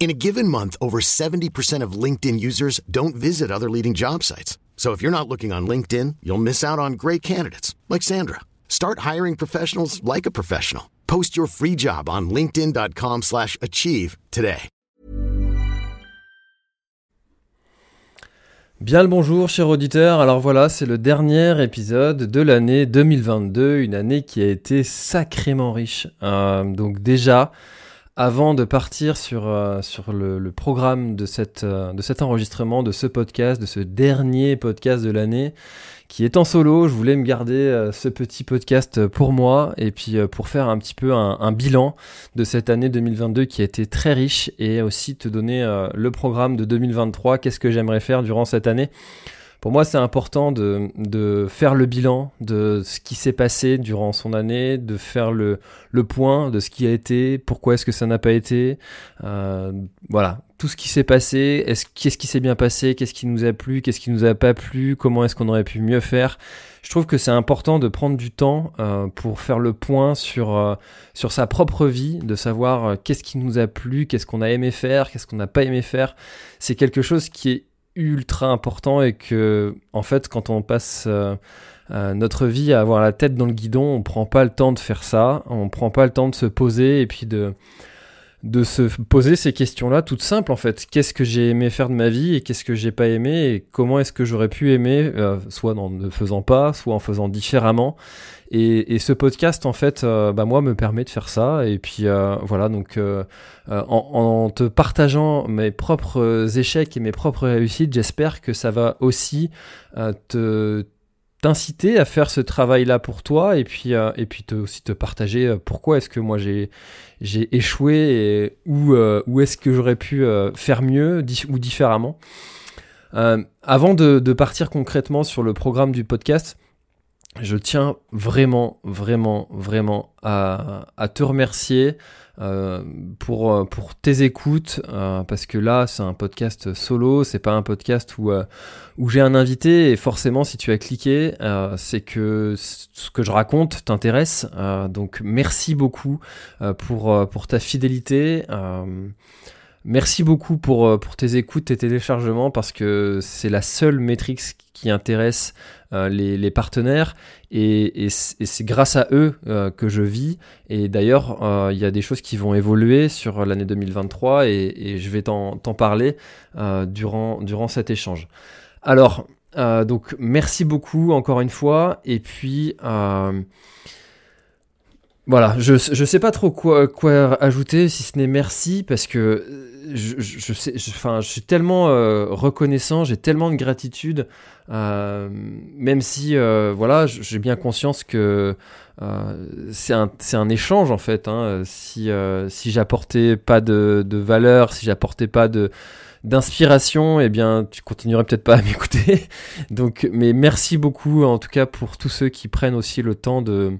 In a given month, over 70% of LinkedIn users don't visit other leading job sites. So if you're not looking on LinkedIn, you'll miss out on great candidates like Sandra. Start hiring professionals like a professional. Post your free job on linkedin.com/achieve today. Bien le bonjour, chers auditeurs. Alors voilà, c'est le dernier épisode de l'année 2022, une année qui a été sacrément riche. Euh, donc déjà, avant de partir sur, euh, sur le, le programme de, cette, euh, de cet enregistrement, de ce podcast, de ce dernier podcast de l'année, qui est en solo, je voulais me garder euh, ce petit podcast pour moi et puis euh, pour faire un petit peu un, un bilan de cette année 2022 qui a été très riche et aussi te donner euh, le programme de 2023, qu'est-ce que j'aimerais faire durant cette année? Pour moi, c'est important de, de faire le bilan de ce qui s'est passé durant son année, de faire le, le point de ce qui a été, pourquoi est-ce que ça n'a pas été. Euh, voilà, tout ce qui s'est passé, est-ce, qu'est-ce qui s'est bien passé, qu'est-ce qui nous a plu, qu'est-ce qui nous a pas plu, comment est-ce qu'on aurait pu mieux faire. Je trouve que c'est important de prendre du temps euh, pour faire le point sur, euh, sur sa propre vie, de savoir euh, qu'est-ce qui nous a plu, qu'est-ce qu'on a aimé faire, qu'est-ce qu'on n'a pas aimé faire. C'est quelque chose qui est ultra important et que en fait quand on passe euh, euh, notre vie à avoir la tête dans le guidon on prend pas le temps de faire ça on prend pas le temps de se poser et puis de de se poser ces questions là toutes simples en fait qu'est-ce que j'ai aimé faire de ma vie et qu'est-ce que j'ai pas aimé et comment est-ce que j'aurais pu aimer euh, soit en ne faisant pas soit en faisant différemment et, et ce podcast, en fait, euh, bah, moi, me permet de faire ça. Et puis, euh, voilà, donc, euh, euh, en, en te partageant mes propres échecs et mes propres réussites, j'espère que ça va aussi te t'inciter à faire ce travail-là pour toi et puis euh, et puis aussi te partager euh, pourquoi est-ce que moi j'ai j'ai échoué et où euh, est-ce que j'aurais pu faire mieux ou différemment. Avant de, partir concrètement sur le programme du podcast, je tiens vraiment, vraiment, vraiment à te remercier euh, pour, euh, pour tes écoutes, euh, parce que là, c'est un podcast solo, c'est pas un podcast où, euh, où j'ai un invité, et forcément, si tu as cliqué, c'est que ce que je raconte t'intéresse. Donc, merci beaucoup pour, pour ta fidélité. Merci beaucoup pour, euh, pour tes écoutes, tes téléchargements, parce que c'est la seule métrique qui intéresse euh, les, partenaires, et, c'est grâce à eux euh, que je vis. Et d'ailleurs, il y a des choses qui vont évoluer sur l'année 2023, et, et je vais t'en parler durant, durant cet échange. Alors, donc merci beaucoup encore une fois, et puis... voilà, je, je sais pas trop quoi, quoi ajouter si ce n'est merci parce que euh, je, je, sais, enfin, je suis tellement euh, reconnaissant, j'ai tellement de gratitude, euh, même si euh, voilà, j'ai bien conscience que euh, c'est un, c'est un échange en fait. Hein, si euh, si j'apportais pas de, de valeur, si j'apportais pas de d'inspiration, eh bien, tu continuerais peut-être pas à m'écouter. Donc, mais merci beaucoup en tout cas pour tous ceux qui prennent aussi le temps de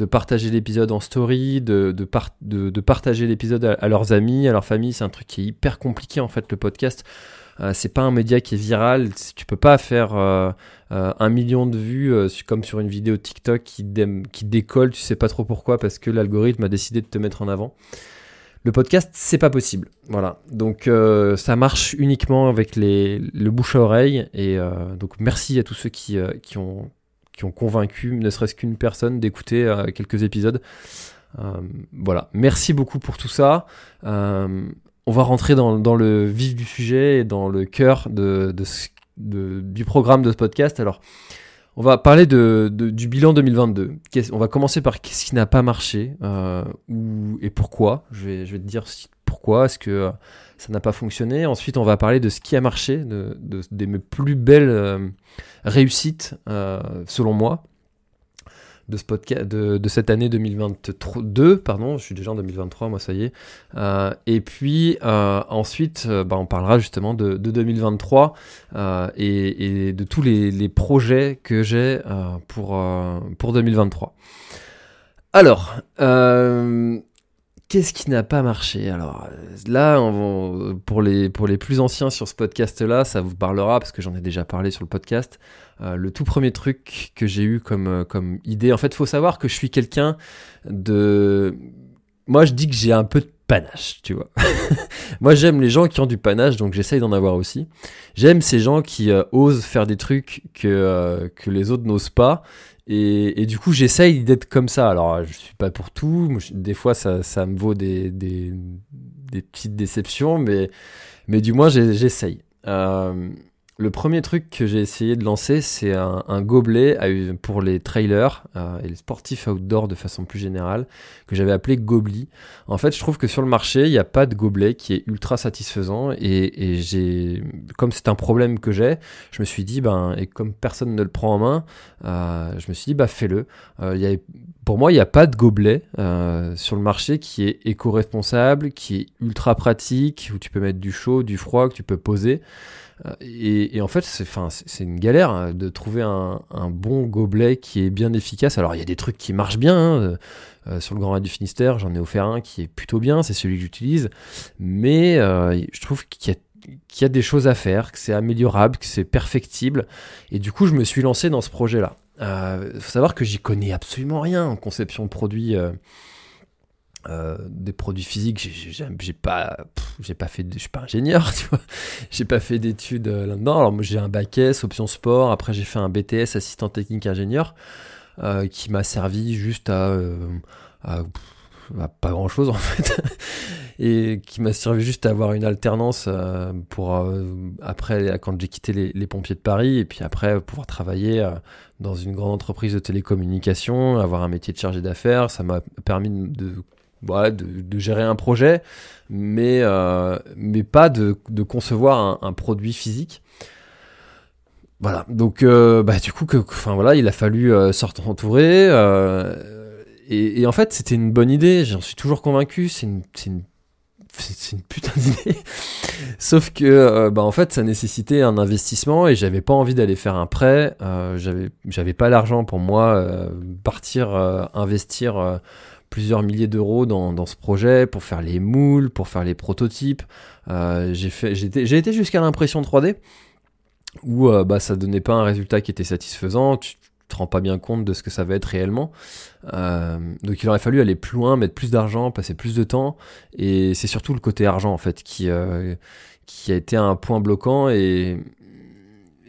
de partager l'épisode en story, de, de, de, de partager l'épisode à, leurs amis, à leur famille. C'est un truc qui est hyper compliqué en fait, le podcast. Euh, c'est pas un média qui est viral. Tu peux pas faire euh, euh, un million de vues euh, comme sur une vidéo TikTok qui, qui décolle. Tu sais pas trop pourquoi parce que l'algorithme a décidé de te mettre en avant. Le podcast, c'est pas possible. Voilà. Donc euh, ça marche uniquement avec les, le bouche à oreille. Et euh, donc merci à tous ceux qui, euh, qui ont qui ont convaincu ne serait-ce qu'une personne d'écouter quelques épisodes. Voilà, merci beaucoup pour tout ça. On va rentrer dans, dans le vif du sujet et dans le cœur de, de de- du programme de ce podcast. Alors, on va parler de, du bilan 2022. Qu'est-ce- on va commencer par qu'est-ce qui n'a pas marché euh, et pourquoi. Je vais, te dire pourquoi. Est-ce que euh, ça n'a pas fonctionné? Ensuite, on va parler de ce qui a marché, de, plus belles euh, réussites selon moi. De, ce podcast, de, cette année 2022, pardon, je suis déjà en 2023, moi ça y est. Euh, et puis euh, ensuite, euh, bah, on parlera justement de, 2023 et, de tous les, projets que j'ai pour, pour 2023. Alors, Qu'est-ce qui n'a pas marché? Alors là, pour, les, pour les plus anciens sur ce podcast-là, ça vous parlera parce que j'en ai déjà parlé sur le podcast. Euh, le tout premier truc que j'ai eu comme, euh, comme idée, en fait, faut savoir que je suis quelqu'un de... Moi, je dis que j'ai un peu de panache, tu vois. Moi, j'aime les gens qui ont du panache, donc j'essaye d'en avoir aussi. J'aime ces gens qui euh, osent faire des trucs que, que les autres n'osent pas. Et, du coup, j'essaye d'être comme ça. Alors, je suis pas pour tout. Des fois, ça, ça me vaut des, des, des, petites déceptions, mais, mais du moins, j'essaye. Le premier truc que j'ai essayé de lancer, c'est un, gobelet pour les trailers euh, et les sportifs outdoor de façon plus générale, que j'avais appelé Gobli. En fait, je trouve que sur le marché, il n'y a pas de gobelet qui est ultra satisfaisant et, j'ai, comme c'est un problème que j'ai, je me suis dit, ben, et comme personne ne le prend en main, euh, je me suis dit, bah, fais-le. Euh, pour moi, il n'y a pas de gobelet sur le marché qui est éco-responsable, qui est ultra pratique, où tu peux mettre du chaud, du froid, que tu peux poser. Euh, et, en fait, c'est une galère hein, de trouver un, bon gobelet qui est bien efficace. Alors, il y a des trucs qui marchent bien. Hein, euh, sur le Grand Raid du Finistère, j'en ai offert un qui est plutôt bien, c'est celui que j'utilise. Mais euh, je trouve qu'il y, a des choses à faire, que c'est améliorable, que c'est perfectible. Et du coup, je me suis lancé dans ce projet-là. Il faut savoir que j'y connais absolument rien en conception de produits. Euh, des produits physiques, j'ai pas, j'ai pas fait, je suis pas ingénieur, tu vois, j'ai pas fait d'études euh, là-dedans. Alors moi j'ai un bac S, option sport. Après j'ai fait un BTS assistant technique ingénieur, euh, qui m'a servi juste à, pas grand chose en fait, et qui m'a servi juste à avoir une alternance pour après quand j'ai quitté les, pompiers de Paris et puis après pouvoir travailler dans une grande entreprise de télécommunications, avoir un métier de chargé d'affaires. Ça m'a permis de, gérer un projet, mais, euh, mais pas de, concevoir un, produit physique. Voilà, donc euh, bah, du coup, enfin, voilà, il a fallu euh, sortir entouré. Et, en fait, c'était une bonne idée, j'en suis toujours convaincu, c'est une, une, une, putain d'idée. Sauf que, bah, en fait, ça nécessitait un investissement et j'avais pas envie d'aller faire un prêt. j'avais pas l'argent pour moi partir investir plusieurs milliers d'euros dans, dans, ce projet pour faire les moules, pour faire les prototypes. Euh, j'ai été jusqu'à l'impression 3D où euh, bah, ça donnait pas un résultat qui était satisfaisant. Tu, te rends pas bien compte de ce que ça va être réellement. Euh, donc il aurait fallu aller plus loin, mettre plus d'argent, passer plus de temps. Et c'est surtout le côté argent en fait qui qui a été un point bloquant et,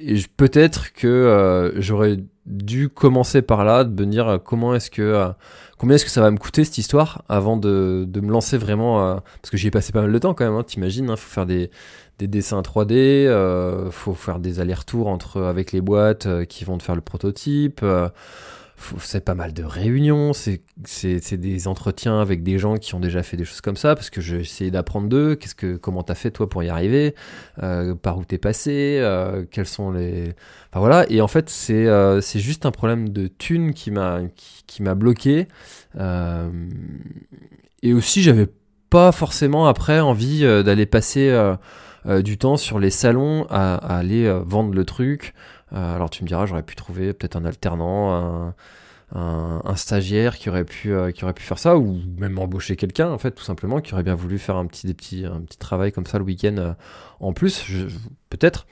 et peut-être que j'aurais dû commencer par là, de me dire comment est-ce que combien est-ce que ça va me coûter cette histoire avant de, de me lancer vraiment euh, Parce que j'y ai passé pas mal de temps quand même, hein, t'imagines, hein, faut faire des, des, dessins 3D, euh, faut faire des allers-retours entre avec les boîtes euh, qui vont te faire le prototype. C'est pas mal de réunions, c'est des entretiens avec des gens qui ont déjà fait des choses comme ça, parce que j'ai essayé d'apprendre d'eux, qu'est-ce que, comment t'as fait toi pour y arriver, euh, par où t'es passé, euh, quels sont les... Enfin voilà, et en fait c'est euh, c'est juste un problème de thunes qui m'a qui, bloqué, euh, et aussi j'avais pas forcément après envie d'aller passer du temps sur les salons à, aller vendre le truc, alors tu me diras, j'aurais pu trouver peut-être un alternant, un, stagiaire qui aurait pu euh, qui aurait pu faire ça ou même embaucher quelqu'un en fait tout simplement qui aurait bien voulu faire un petit travail comme ça le week-end euh, en plus. Peut-être.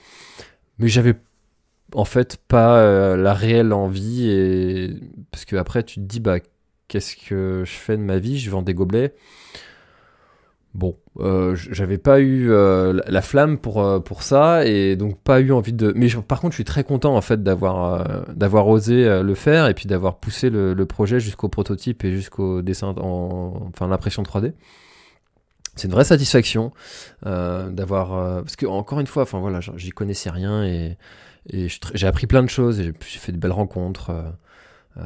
Mais j'avais en fait pas la réelle envie et parce que après tu te dis bah qu'est-ce que je fais de ma vie? Je vends des gobelets Bon, euh, j'avais pas eu euh, la flamme pour euh, pour ça et donc pas eu envie de. Mais par contre, je suis très content en fait d'avoir d'avoir osé le faire et puis d'avoir poussé le, projet jusqu'au prototype et jusqu'au dessin, en, enfin l'impression 3D. C'est une vraie satisfaction d'avoir parce que encore une fois, enfin voilà, j'y connaissais rien et, et j'ai appris plein de choses et j'ai fait de belles rencontres. Euh,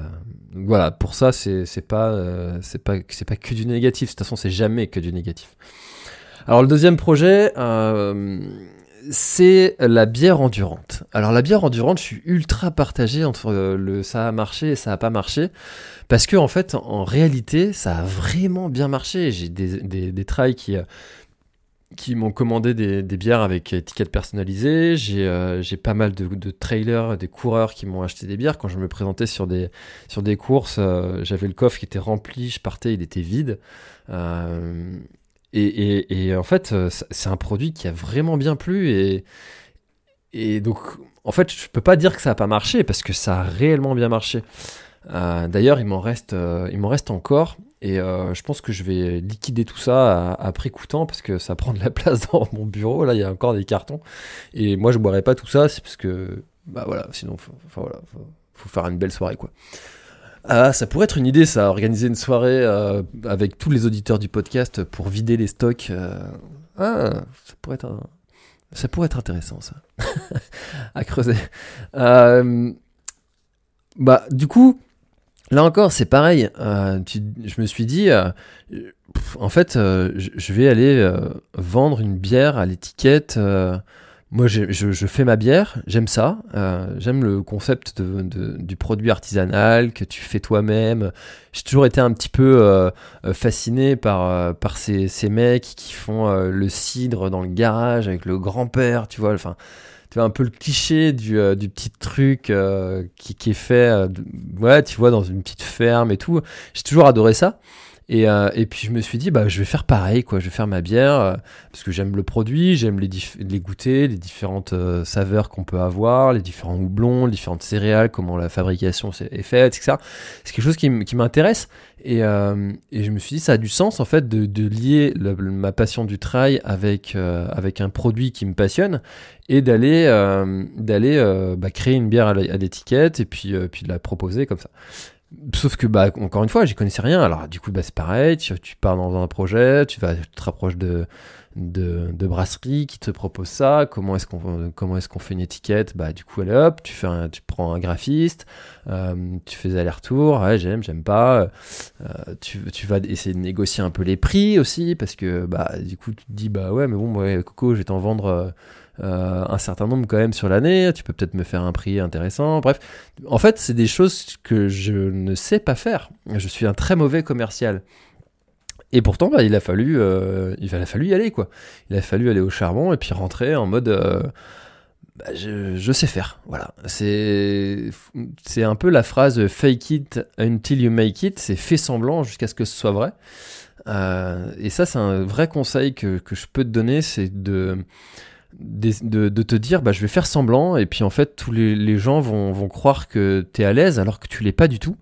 voilà, pour ça, c'est pas, euh, pas, pas que du négatif. De toute façon, c'est jamais que du négatif. Alors le deuxième projet, euh, c'est la bière endurante. Alors la bière endurante, je suis ultra partagé entre le ça a marché et ça a pas marché. Parce que en fait, en réalité, ça a vraiment bien marché. J'ai des, des, des trails qui, qui m'ont commandé des, bières avec étiquette personnalisée. J'ai euh, pas mal de, trailers, des coureurs qui m'ont acheté des bières. Quand je me présentais sur des, sur des courses, euh, j'avais le coffre qui était rempli, je partais, il était vide. Euh, et, et, en fait, euh, c'est un produit qui a vraiment bien plu. Et, et donc, en fait, je peux pas dire que ça a pas marché parce que ça a réellement bien marché. D'ailleurs, il m'en reste, il m'en reste encore. Et euh, je pense que je vais liquider tout ça après temps parce que ça prend de la place dans mon bureau. Là, il y a encore des cartons. Et moi, je boirai pas tout ça, c'est parce que, bah voilà, sinon, faut, enfin, voilà, faut, faire une belle soirée, quoi. Ah, ça pourrait être une idée, ça, organiser une soirée euh, avec tous les auditeurs du podcast pour vider les stocks. Euh... Ah, ça pourrait être, intéressant, ça, à creuser. Bah, du coup, là encore, c'est pareil. Euh, je me suis dit, euh, en fait, euh, je vais aller vendre une bière à l'étiquette moi, je, fais ma bière, j'aime ça, j'aime le concept de, du produit artisanal que tu fais toi-même. J'ai toujours été un petit peu fasciné par, par ces, ces mecs qui font le cidre dans le garage avec le grand-père, tu vois. Enfin, tu vois un peu le cliché du, euh, petit truc qui, qui, est fait, ouais, tu vois, dans une petite ferme et tout. J'ai toujours adoré ça. Et, euh, et, puis je me suis dit, bah, je vais faire pareil, quoi. Je vais faire ma bière euh, parce que j'aime le produit, j'aime les, les goûter, les différentes euh, saveurs qu'on peut avoir, les différents houblons, les différentes céréales, comment la fabrication est faite, etc. C'est quelque chose qui m'intéresse. Et, euh, et, je me suis dit, ça a du sens en fait de, de lier ma passion du trail avec, avec un produit qui me passionne et d'aller d'aller bah, créer une bière à l'étiquette et puis, puis de la proposer comme ça. Sauf que, bah, encore une fois, j'y connaissais rien. Alors, du coup, bah, c'est pareil. Tu, pars dans un projet, tu vas, te rapproches de, de, brasserie qui te propose ça. Comment est-ce qu'on, comment est-ce qu'on fait une étiquette? Bah, du coup, allez hop, tu fais tu prends un graphiste, euh, tu fais aller-retour. Ouais, j'aime, j'aime pas. Euh, tu, tu vas essayer de négocier un peu les prix aussi parce que, bah, du coup, tu te dis, bah, ouais, mais bon, ouais, Coco, je vais t'en vendre, euh, euh, un certain nombre quand même sur l'année, tu peux peut-être me faire un prix intéressant, bref. En fait, c'est des choses que je ne sais pas faire. Je suis un très mauvais commercial. Et pourtant, bah, il a fallu, euh, il a fallu y aller quoi. Il a fallu aller au charbon et puis rentrer en mode, euh, bah, je, sais faire. Voilà, c'est un peu la phrase fake it until you make it. C'est fait semblant jusqu'à ce que ce soit vrai. Et ça, c'est un vrai conseil que que je peux te donner, c'est de de, de, te dire bah, je vais faire semblant et puis en fait tous les, les gens vont, vont, croire que tu es à l'aise alors que tu l'es pas du tout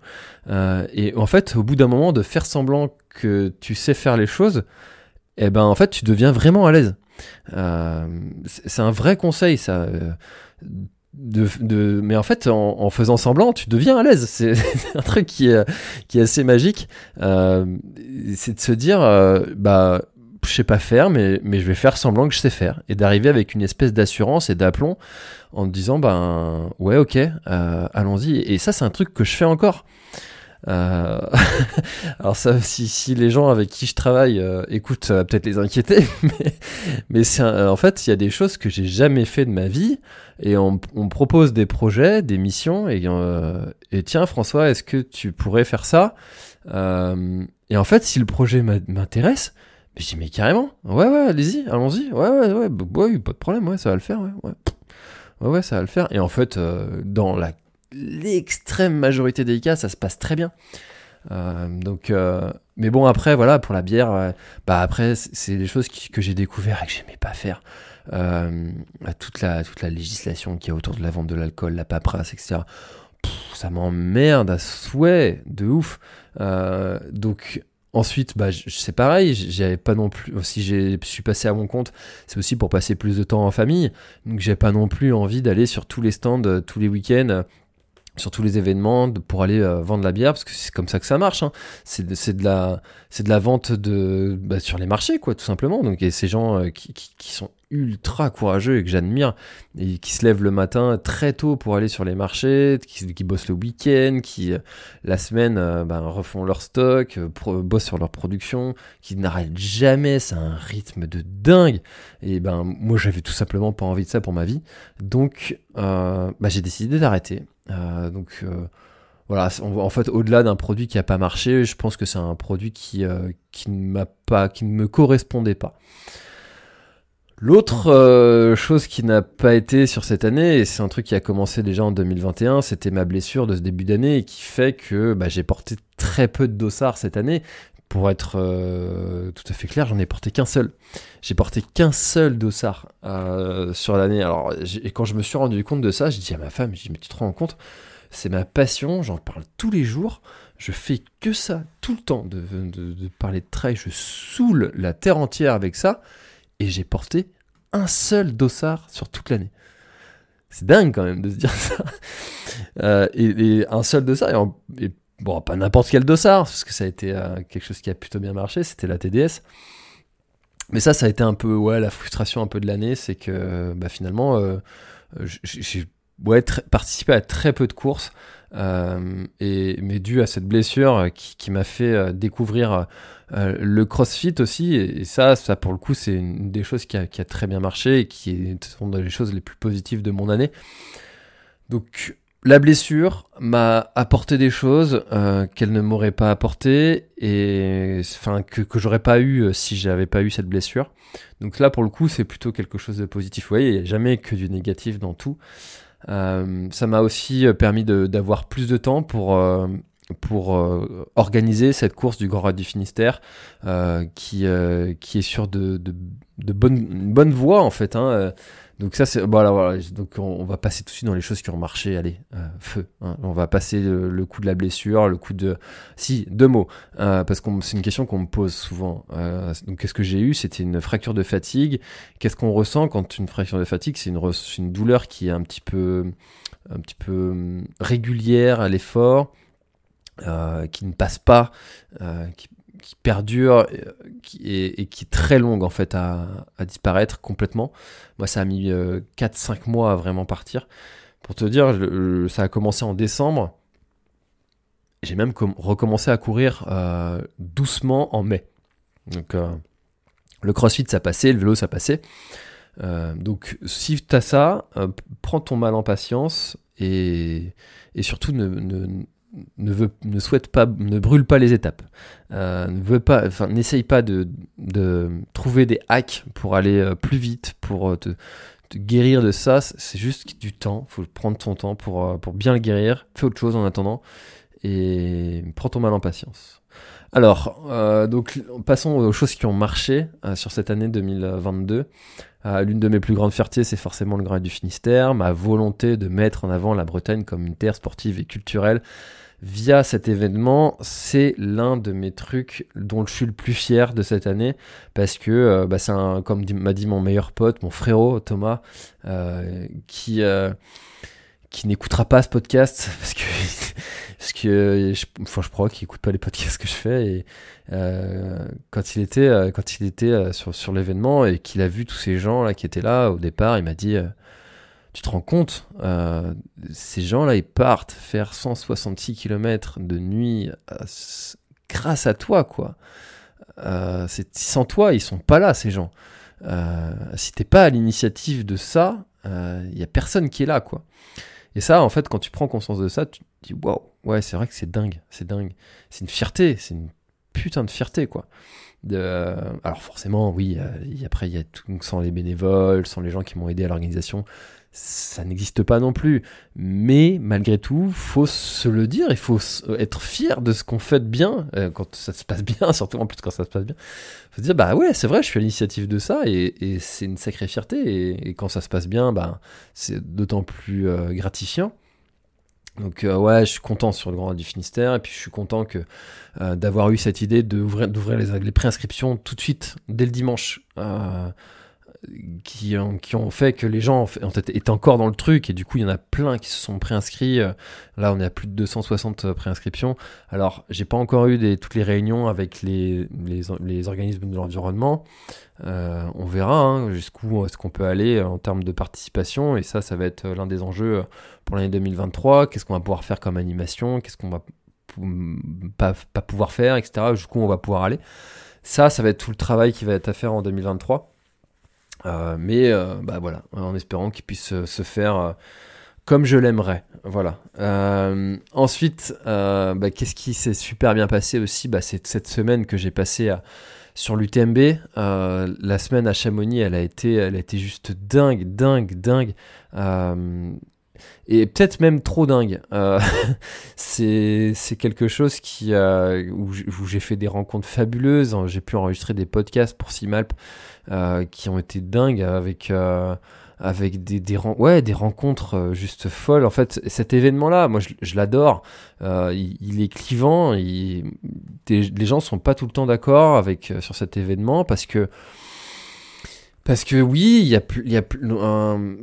euh, et en fait au bout d'un moment de faire semblant que tu sais faire les choses et eh ben en fait tu deviens vraiment à l'aise euh, c'est un vrai conseil ça euh, de, de, mais en fait, en, en, faisant semblant, tu deviens à l'aise. C'est un truc qui est, qui est assez magique. Euh, c'est de se dire, euh, bah, je sais pas faire, mais, mais je vais faire semblant que je sais faire. Et d'arriver avec une espèce d'assurance et d'aplomb en te disant, ben ouais, ok, euh, allons-y. Et ça, c'est un truc que je fais encore. Euh... Alors ça, si, si les gens avec qui je travaille euh, écoutent, ça va peut-être les inquiéter, mais, mais c'est en fait, il y a des choses que j'ai jamais fait de ma vie, et on, on me propose des projets, des missions, et, euh, et tiens François, est-ce que tu pourrais faire ça? Euh, Et en fait, si le projet m'intéresse, mais dis, mais carrément, ouais, ouais, allez-y, allons-y, ouais, ouais, ouais, ouais, pas de problème, ouais, ça va le faire, ouais, ouais, ouais, ouais ça va le faire. Et en fait, euh, dans l'extrême majorité des cas, ça se passe très bien. Euh, donc, euh, mais bon, après, voilà, pour la bière, bah après, c'est des choses que j'ai découvert et que j'aimais pas faire. Toute la toute la législation qui est autour de la vente de l'alcool, la paperasse, etc. Pff, ça m'emmerde à souhait, de ouf. Donc Ensuite, bah, c'est pareil, j'avais pas non plus, si je suis passé à mon compte, c'est aussi pour passer plus de temps en famille, donc j'ai pas non plus envie d'aller sur tous les stands, euh, tous les week-ends, euh, sur tous les événements pour aller euh, vendre la bière, parce que c'est comme ça que ça marche, hein. c'est de, de, la, de la vente de, bah, sur les marchés, quoi, tout simplement, donc a ces gens qui, qui, qui, sont ultra courageux et que j'admire, et qui se lèvent le matin très tôt pour aller sur les marchés, qui, bossent le week-end, qui la semaine ben, refont leur stock, bossent sur leur production, qui n'arrêtent jamais, c'est un rythme de dingue. Et ben moi j'avais tout simplement pas envie de ça pour ma vie, donc bah, j'ai décidé d'arrêter. donc voilà, en fait, au-delà d'un produit qui n'a pas marché, je pense que c'est un produit qui, euh, qui ne m'a pas, qui ne me correspondait pas. L'autre euh, chose qui n'a pas été sur cette année, et c'est un truc qui a commencé déjà en 2021, c'était ma blessure de ce début d'année et qui fait que bah, j'ai porté très peu de dossards cette année. Pour être euh, tout à fait clair, j'en ai porté qu'un seul. J'ai porté qu'un seul dossard sur l'année. Alors, et quand je me suis rendu compte de ça, j'ai dit à ma femme, j'ai dit, mais tu te rends compte? C'est ma passion, j'en parle tous les jours. Je fais que ça tout le temps, de, parler de trail. Je saoule la terre entière avec ça. Et j'ai porté un seul dossard sur toute l'année. C'est dingue quand même de se dire ça. Euh, et, un seul dossard, et, bon, pas n'importe quel dossard, parce que ça a été euh, quelque chose qui a plutôt bien marché, c'était la TDS. Mais ça, ça a été un peu ouais, la frustration un peu de l'année, c'est que bah, finalement, euh, j'ai ouais, participer à très peu de courses, euh, et, mais dû à cette blessure qui, m'a fait euh, découvrir euh, le crossfit aussi, et, ça, ça pour le coup, c'est une des choses qui a, qui a, très bien marché et qui est une des choses les plus positives de mon année. Donc, la blessure m'a apporté des choses qu'elle ne m'aurait pas apporté et enfin que, que j'aurais pas eu si j'avais pas eu cette blessure. Donc là pour le coup c'est plutôt quelque chose de positif. Vous voyez, il n'y a jamais que du négatif dans tout. Euh, ça m'a aussi euh, permis d'avoir plus de temps pour euh, pour organiser cette course du Grand Raid du Finistère qui, qui est sur de, de, de bonne, une bonne voie en fait. Hein, donc ça c'est voilà, voilà. Donc on, va passer tout de suite dans les choses qui ont marché. Allez euh, feu hein. on va passer le, coup de la blessure le coup de si deux mots. Euh, parce que c'est une question qu'on me pose souvent. Euh, donc qu'est-ce que j'ai eu? C'était une fracture de fatigue. Qu'est-ce qu'on ressent quand une fracture de fatigue? C'est une, douleur qui est un petit peu un petit peu hum, régulière à l'effort qui ne passe pas qui perdure euh, et qui est très longue en fait à, disparaître complètement. Moi, ça a mis 4-5 euh, mois à vraiment partir. Pour te dire, ça a commencé en décembre. J'ai même recommencé à courir euh, doucement en mai. Donc, le crossfit, ça passait, le vélo, ça passait. donc, si tu as ça, prends ton mal en patience et, surtout ne, veut, ne souhaite pas, ne brûle pas les étapes, euh, ne veut pas, enfin, n'essaye pas de, de, trouver des hacks pour aller euh, plus vite, pour euh, te, guérir de ça. C'est juste du temps. Faut prendre ton temps pour, pour bien le guérir. Fais autre chose en attendant et prends ton mal en patience. Alors, donc, passons aux choses qui ont marché sur cette année 2022. L'une de mes plus grandes fiertés, c'est forcément le Grand du Finistère, ma volonté de mettre en avant la Bretagne comme une terre sportive et culturelle via cet événement, c'est l'un de mes trucs dont je suis le plus fier de cette année parce que euh, bah, c'est comme m'a dit mon meilleur pote, mon frérot Thomas, euh, qui euh, qui n'écoutera pas ce podcast parce que parce que je, enfin, je crois qu'il écoute pas les podcasts que je fais et quand il était quand il était sur sur l'événement et qu'il a vu tous ces gens là qui étaient là au départ, il m'a dit tu te rends compte, euh, ces gens-là, ils partent faire 166 km de nuit euh, grâce à toi, quoi. Euh, sans toi, ils sont pas là, ces gens. Si t'es pas à l'initiative de ça, il y a personne qui est là, quoi. Et ça, en fait, quand tu prends conscience de ça, tu te dis, waouh, ouais, c'est vrai que c'est dingue, c'est dingue. C'est une fierté, c'est une putain de fierté, quoi. Alors forcément, oui, après, il y a tout, sans les bénévoles, sans les gens qui m'ont aidé à l'organisation, ça n'existe pas non plus. Mais malgré tout, faut se le dire, il faut être fier de ce qu'on fait de bien, euh, quand ça se passe bien, surtout en plus quand ça se passe bien. Faut se dire, bah ouais, c'est vrai, je suis à l'initiative de ça, et, c'est une sacrée fierté, et, quand ça se passe bien, bah, c'est d'autant plus euh, gratifiant. Donc euh, ouais, je suis content sur le Grand du Finistère, et puis je suis content que d'avoir eu cette idée d'ouvrir les, les préinscriptions tout de suite, dès le dimanche qui, ont, fait que les gens étaient encore dans le truc et du coup il y en a plein qui se sont préinscrits. Là on est à plus de 260 préinscriptions. Alors j'ai pas encore eu toutes les réunions avec les, organismes de l'environnement. Euh, on verra hein, jusqu'où est-ce qu'on peut aller en termes de participation et ça ça va être l'un des enjeux pour l'année 2023. Qu'est-ce qu'on va pouvoir faire comme animation? Qu'est-ce qu'on va pas pouvoir faire, etc. Jusqu'où on va pouvoir aller? Ça, ça va être tout le travail qui va être à faire en 2023. Euh, mais euh, bah voilà, en espérant qu'il puisse euh, se faire comme je l'aimerais. Voilà. ensuite, bah, qu'est-ce qui s'est super bien passé aussi bah, C'est cette semaine que j'ai passé sur l'UTMB. la semaine à Chamonix, elle a été, elle a été juste dingue, dingue, dingue et peut-être même trop dingue. Euh, c'est quelque chose qui, euh, où j'ai fait des rencontres fabuleuses. J'ai pu enregistrer des podcasts pour Simalp euh, qui ont été dingues avec, euh, avec des, des, ouais, des rencontres juste folles. En fait, cet événement-là, moi, je, l'adore. Il, est clivant. Les gens sont pas tout le temps d'accord avec sur cet événement parce que parce que oui, il y a, il y a un,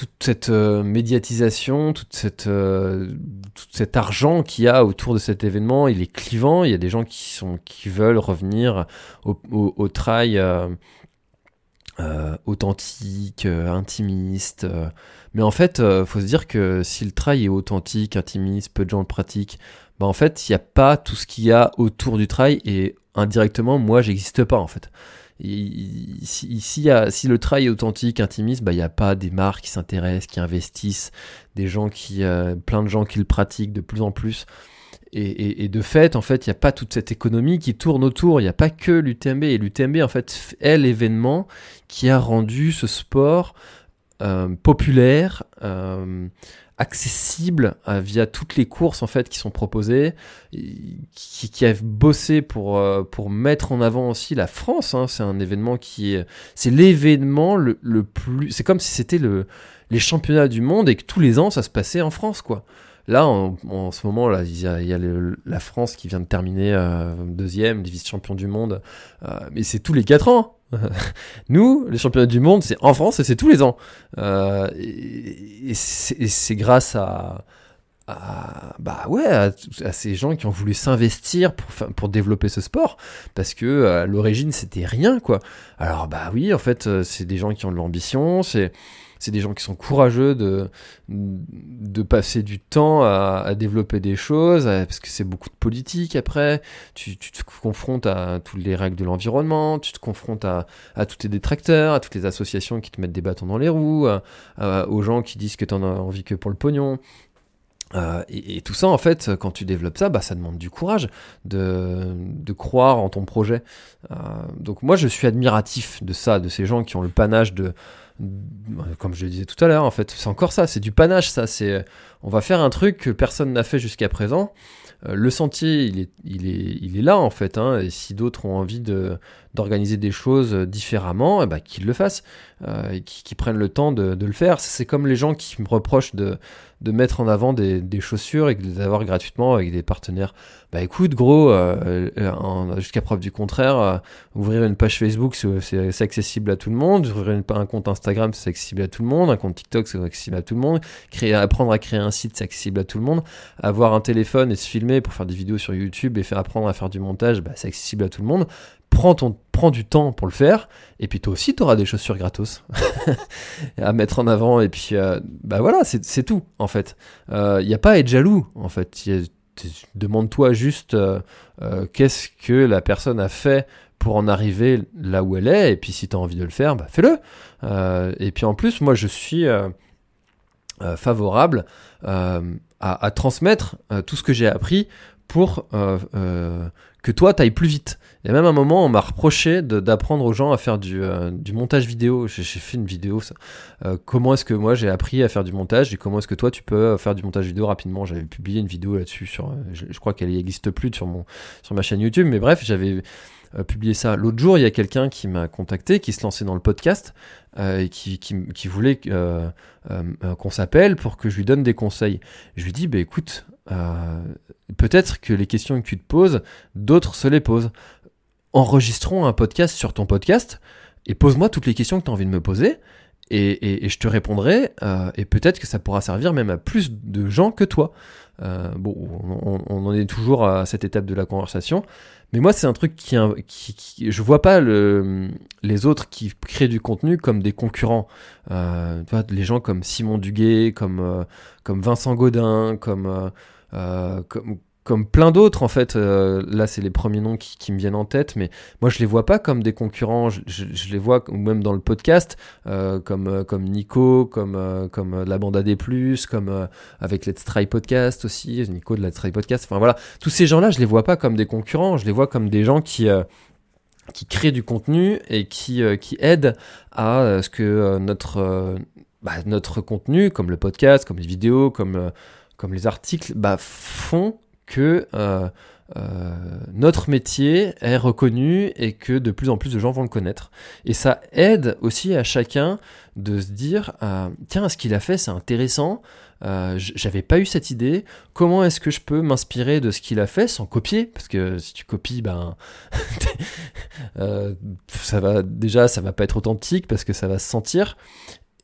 toute cette euh, médiatisation, toute cette, euh, tout cet argent qu'il y a autour de cet événement, il est clivant. Il y a des gens qui, sont, qui veulent revenir au, au, trail euh, authentique, intimiste. Mais en fait, faut se dire que si le trail est authentique, intimiste, peu de gens le pratiquent, bah en fait, il n'y a pas tout ce qu'il y a autour du trail et indirectement, moi, j'existe pas en fait si, le trail est authentique, intimiste, bah, il n'y a pas des marques qui s'intéressent, qui investissent, des gens qui, euh, plein de gens qui le pratiquent de plus en plus. Et, de fait, en fait, il n'y a pas toute cette économie qui tourne autour. Il n'y a pas que l'UTMB. Et l'UTMB, en fait, est l'événement qui a rendu ce sport euh, populaire, euh, accessible euh, via toutes les courses en fait qui sont proposées, qui, qui a bossé pour euh, pour mettre en avant aussi la France. Hein. C'est un événement qui est, c'est l'événement le, le, plus, c'est comme si c'était le les championnats du monde et que tous les ans ça se passait en France quoi. Là, en, en ce moment, là, il y a, il y a la France qui vient de terminer euh, deuxième, vice-champion du monde, mais c'est tous les quatre ans. Nous, les championnats du monde, c'est en France et c'est tous les ans. Euh, et, c'est grâce à, bah ouais, à, ces gens qui ont voulu s'investir pour, pour développer ce sport, parce que à l'origine c'était rien quoi. Alors bah oui, en fait, euh, c'est des gens qui ont de l'ambition, c'est c'est des gens qui sont courageux de, de passer du temps à, développer des choses, parce que c'est beaucoup de politique après. Tu, te confrontes à toutes les règles de l'environnement, tu te confrontes à, à, tous tes détracteurs, à toutes les associations qui te mettent des bâtons dans les roues, aux gens qui disent que tu en as envie que pour le pognon. Euh, et, tout ça, en fait, quand tu développes ça, bah, ça demande du courage de, de croire en ton projet. Euh, donc moi, je suis admiratif de ça, de ces gens qui ont le panache de, comme je le disais tout à l'heure, en fait, c'est encore ça, c'est du panache, ça. C'est, on va faire un truc que personne n'a fait jusqu'à présent. Euh, le sentier, il est, il est, il est là en fait. Hein, et si d'autres ont envie de, d'organiser des choses différemment, eh ben, qu'ils le fassent, euh, et qu'ils prennent le temps de, de le faire. C'est comme les gens qui me reprochent de, de mettre en avant des, des chaussures et de les avoir gratuitement avec des partenaires. Bah écoute, gros, euh, euh jusqu'à preuve du contraire, euh, ouvrir une page Facebook, c'est accessible à tout le monde. Ouvrir un compte Instagram, c'est accessible à tout le monde. Un compte TikTok, c'est accessible à tout le monde. Créer, apprendre à créer un site, c'est accessible à tout le monde. Avoir un téléphone et se filmer pour faire des vidéos sur YouTube et faire apprendre à faire du montage, bah, c'est accessible à tout le monde prends, ton, prends du temps pour le faire, et puis toi aussi, tu auras des chaussures gratos à mettre en avant, et puis euh, bah voilà, c'est tout, en fait. Il euh, n'y a pas à être jaloux, en fait. Demande-toi juste euh, qu'est-ce que la personne a fait pour en arriver là où elle est, et puis si tu as envie de le faire, bah fais-le. et puis en plus, moi, je suis favorable à, à, transmettre tout ce que j'ai appris pour que toi, tu ailles plus vite. Et même à un moment, on m'a reproché d'apprendre aux gens à faire du, euh, montage vidéo. J'ai fait une vidéo. Euh, comment est-ce que moi j'ai appris à faire du montage et comment est-ce que toi tu peux faire du montage vidéo rapidement? J'avais publié une vidéo là-dessus. sur. Je, crois qu'elle n'existe plus sur, ma chaîne YouTube, mais bref, j'avais euh, publié ça. L'autre jour, il y a quelqu'un qui m'a contacté, qui se lançait dans le podcast et qui, qui, qui voulait qu'on s'appelle pour que je lui donne des conseils. Je lui dis, bah écoute, peut-être que les questions que tu te poses, d'autres se les posent enregistrons un podcast sur ton podcast. et pose-moi toutes les questions que tu as envie de me poser. Et, je te répondrai, euh, et peut-être que ça pourra servir même à plus de gens que toi. Euh, bon, on, en est toujours à cette étape de la conversation, mais moi c'est un truc qui, qui, je vois pas le, les autres qui créent du contenu comme des concurrents. Euh, les gens comme Simon Duguay, comme comme Vincent Godin, comme comme comme plein d'autres en fait. Euh, là, c'est les premiers noms qui, me viennent en tête, mais moi je les vois pas comme des concurrents. Je, les vois même dans le podcast euh, comme euh, comme Nico, comme comme la bande AD+, comme avec Let's Try Podcast aussi, Nico de Let's Try Podcast. Enfin voilà, tous ces gens-là, je les vois pas comme des concurrents. Je les vois comme des gens qui qui créent du contenu et qui qui aident à ce que notre bah, notre contenu, comme le podcast, comme les vidéos, comme comme les articles, bah, font que euh, euh, notre métier est reconnu et que de plus en plus de gens vont le connaître. Et ça aide aussi à chacun de se dire euh, tiens, ce qu'il a fait, c'est intéressant. J'avais pas eu cette idée. Comment est-ce que je peux m'inspirer de ce qu'il a fait sans copier? Parce que si tu copies, ben ça va déjà, ça va pas être authentique parce que ça va se sentir.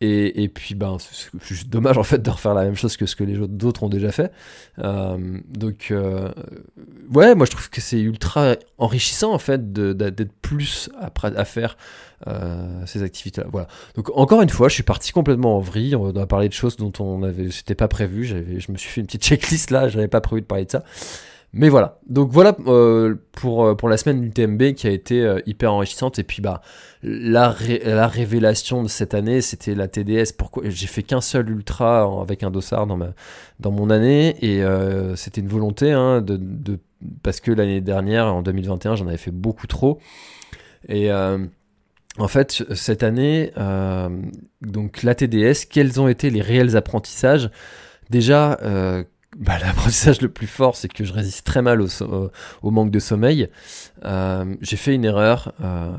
Et, et, puis, ben, c'est juste dommage en fait de refaire la même chose que ce que les autres ont déjà fait. Euh, donc, euh, ouais, moi je trouve que c'est ultra enrichissant en fait d'être plus à, à faire euh, ces activités-là. Voilà. Donc, encore une fois, je suis parti complètement en vrille. On a parlé de choses dont on avait, c'était pas prévu. Je me suis fait une petite checklist là, j'avais pas prévu de parler de ça. Mais voilà, donc voilà euh, pour, euh, pour la semaine du TMB qui a été euh, hyper enrichissante. Et puis bah la, la révélation de cette année, c'était la TDS. Pourquoi j'ai fait qu'un seul ultra avec un dossard dans ma dans mon année et c'était une volonté hein, de, de, parce que l'année dernière en 2021 j'en avais fait beaucoup trop et en fait, cette année, donc la TDS, quels ont été les réels apprentissages? Déjà, bah, l'apprentissage le plus fort, c'est que je résiste très mal au, au, manque de sommeil. Euh, j'ai fait une erreur. Euh,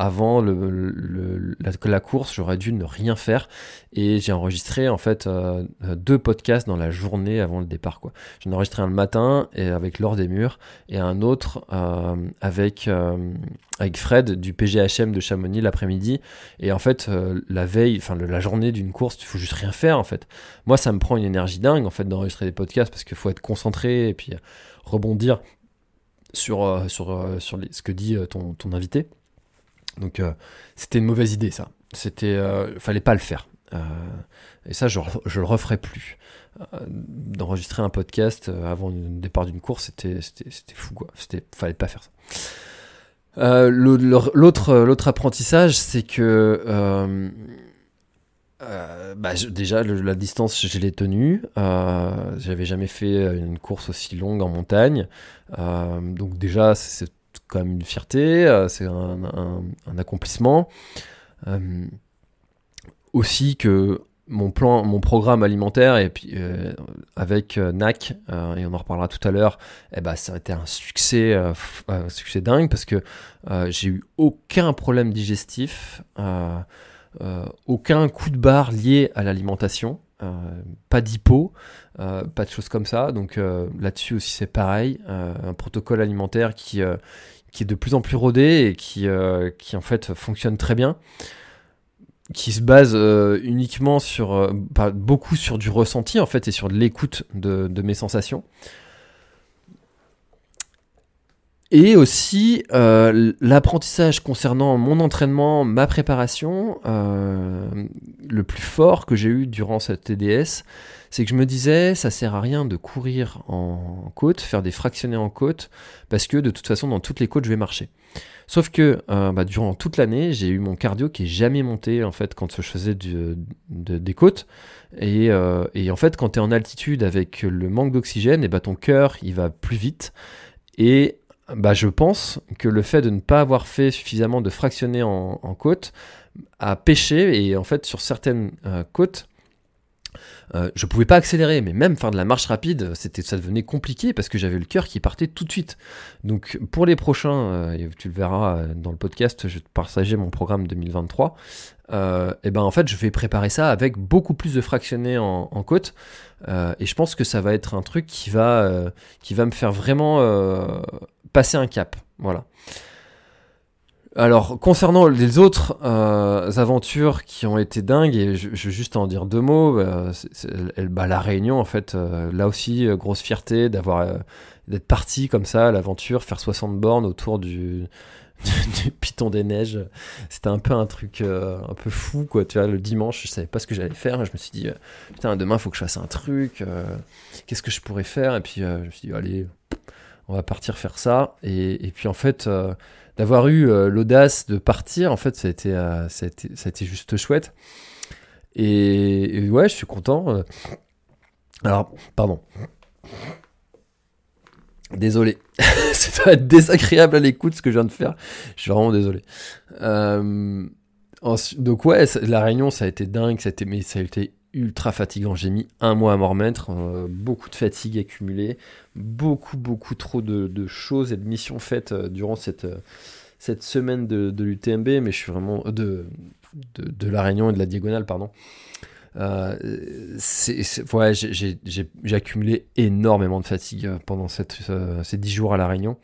avant le, la, course, j'aurais dû ne rien faire et j'ai enregistré en fait euh, deux podcasts dans la journée avant le départ. Quoi. J'en ai enregistré un le matin et avec Laure des Murs et un autre euh, avec euh, avec Fred du PGHM de Chamonix l'après-midi. Et en fait, la veille, enfin la journée d'une course, il faut juste rien faire en fait. Moi, ça me prend une énergie dingue en fait d'enregistrer des podcasts parce qu'il faut être concentré et puis rebondir sur sur sur ce que dit ton, ton invité. Donc euh, c'était une mauvaise idée ça. C'était, euh, fallait pas le faire. Euh, et ça, je, le referai plus. D'enregistrer un podcast avant le départ d'une course, c'était, fou quoi. C'était, fallait pas faire ça. l'autre, l'autre apprentissage, c'est que bah, déjà la distance, je l'ai tenue. j'avais jamais fait une course aussi longue en montagne, donc déjà c'est quand même une fierté, euh, c'est un, accomplissement. Euh, aussi que mon plan, mon programme alimentaire et puis euh, avec NAC et on en reparlera tout à l'heure, eh ben ça a été un succès, un succès dingue parce que j'ai eu aucun problème digestif, aucun coup de barre lié à l'alimentation. Pas d'hypo, pas de choses comme ça. Donc là-dessus aussi c'est pareil, un protocole alimentaire qui est de plus en plus rodé et qui, euh, en fait fonctionne très bien, qui se base euh, uniquement sur, euh, beaucoup sur du ressenti en fait et sur l'écoute de, mes sensations. Et aussi l'apprentissage concernant mon entraînement, ma préparation, le plus fort que j'ai eu durant cette TDS, c'est que je me disais, ça sert à rien de courir en côte, faire des fractionnés en côte, parce que de toute façon, dans toutes les côtes, je vais marcher. Sauf que euh, bah, durant toute l'année, j'ai eu mon cardio qui est jamais monté en fait quand je faisais des côtes. Euh, et, en fait, quand tu es en altitude avec le manque d'oxygène, et bah, ton cœur il va plus vite. Et bah, je pense que le fait de ne pas avoir fait suffisamment de fractionnés en, côte a pêché. Et en fait, sur certaines euh, côtes, euh, je pouvais pas accélérer, mais même faire de la marche rapide, c'était, ça devenait compliqué parce que j'avais le cœur qui partait tout de suite. Donc pour les prochains, euh, tu le verras euh, dans le podcast, je vais te partager mon programme 2023. et ben en fait, je vais préparer ça avec beaucoup plus de fractionnés en, côte. et je pense que ça va être un truc qui va, qui va me faire vraiment passer un cap. Voilà. Alors, concernant les autres euh, aventures qui ont été dingues, et je, je vais juste en dire deux mots, bah, la Réunion, en fait, euh, là aussi, grosse fierté d'avoir d'être parti comme ça à l'aventure, faire 60 bornes autour du, du, Piton des Neiges. C'était un peu un truc un peu fou, quoi. Tu vois, le dimanche, je savais pas ce que j'allais faire. Je me suis dit, putain, demain, faut que je fasse un truc. Qu'est-ce que je pourrais faire Et puis, je me suis dit, allez, on va partir faire ça. Et puis, en fait... d'avoir eu euh, l'audace de partir, en fait, ça a été, euh, juste chouette. Et, ouais, je suis content. euh. Alors, pardon. Désolé. ça va être désagréable à l'écoute ce que je viens de faire. Je suis vraiment désolé. Euh, donc ouais, la réunion, ça a été dingue, ça a été, mais ça a été ultra fatigant. J'ai mis un mois à m'en remettre, euh, beaucoup de fatigue accumulée, beaucoup, beaucoup trop de, choses et de missions faites euh, durant cette, euh, cette semaine de, l'UTMB, mais je suis vraiment de, de, de la Réunion et de la Diagonale, pardon. Ouais, j'ai, accumulé énormément de fatigue pendant cette, ces 10 jours à la Réunion.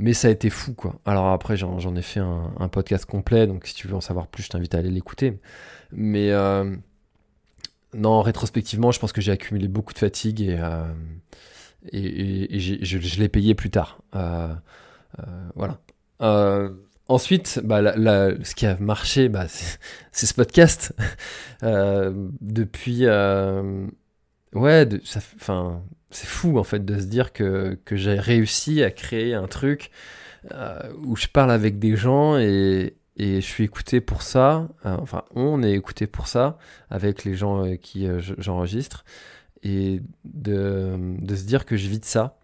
Mais ça a été fou, quoi. Alors après, j'en, ai fait un, podcast complet, donc si tu veux en savoir plus, je t'invite à aller l'écouter. Mais non, rétrospectivement, je pense que j'ai accumulé beaucoup de fatigue et, euh, je, l'ai payé plus tard. Euh, euh, voilà. Ensuite, bah, ce qui a marché, bah, c'est ce podcast. Depuis, ouais, enfin, c'est fou en fait de se dire que, j'ai réussi à créer un truc où je parle avec des gens et, et je suis écouté pour ça. Euh, enfin, on est écouté pour ça avec les gens euh, qui euh, je- j'enregistre et de, de se dire que je vis de ça.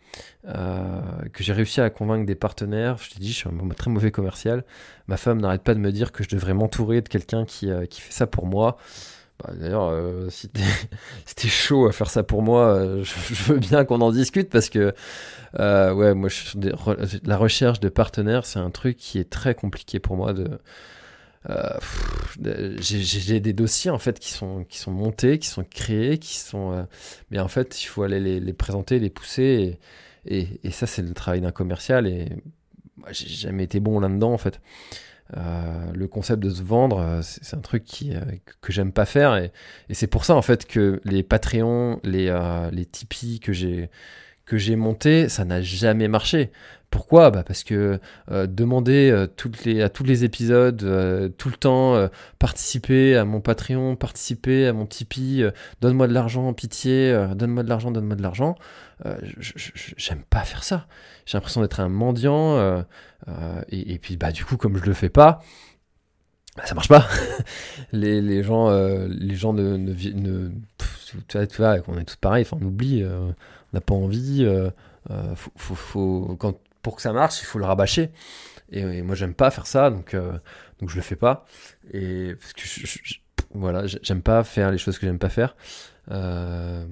que j'ai réussi à convaincre des partenaires. Je t'ai dit, je suis un très mauvais commercial. Ma femme n'arrête pas de me dire que je devrais m'entourer de quelqu'un qui, qui fait ça pour moi. Bah, D'ailleurs, euh, si t'es chaud à faire ça pour moi, euh, je, veux bien qu'on en discute parce que, euh, ouais, moi, la recherche de partenaires, c'est un truc qui est très compliqué pour moi de. j'ai- des dossiers en fait qui sont qui sont montés, qui sont créés, qui sont, mais en fait, il faut aller les, présenter, les pousser, et, et, et ça, c'est le travail d'un commercial. Et moi, j'ai jamais été bon là-dedans en fait. Euh, le concept de se vendre, euh, c'est un truc qui, euh, que j'aime pas faire et, c'est pour ça en fait que les Patreons, les, les Tipeee que j'ai que j'ai monté, ça n'a jamais marché. Pourquoi? Bah Parce que euh, demander euh, à tous les épisodes, euh, tout le temps, participer à mon Patreon, participer à mon Tipeee, donne-moi de l'argent, pitié, donne-moi de l'argent, donne-moi de l'argent, j'aime pas faire ça. J'ai l'impression d'être un mendiant. et, puis bah du coup comme je le fais pas, bah, ça marche pas. les, gens, ne, ne, tu vois, on est tous pareils. On oublie, on n'a pas envie. Pour que ça marche, il faut le rabâcher. Et, moi, j'aime pas faire ça, donc euh, donc je le fais pas. Et parce que voilà, j'ai- j'aime pas faire les choses que j'aime pas faire. Euh,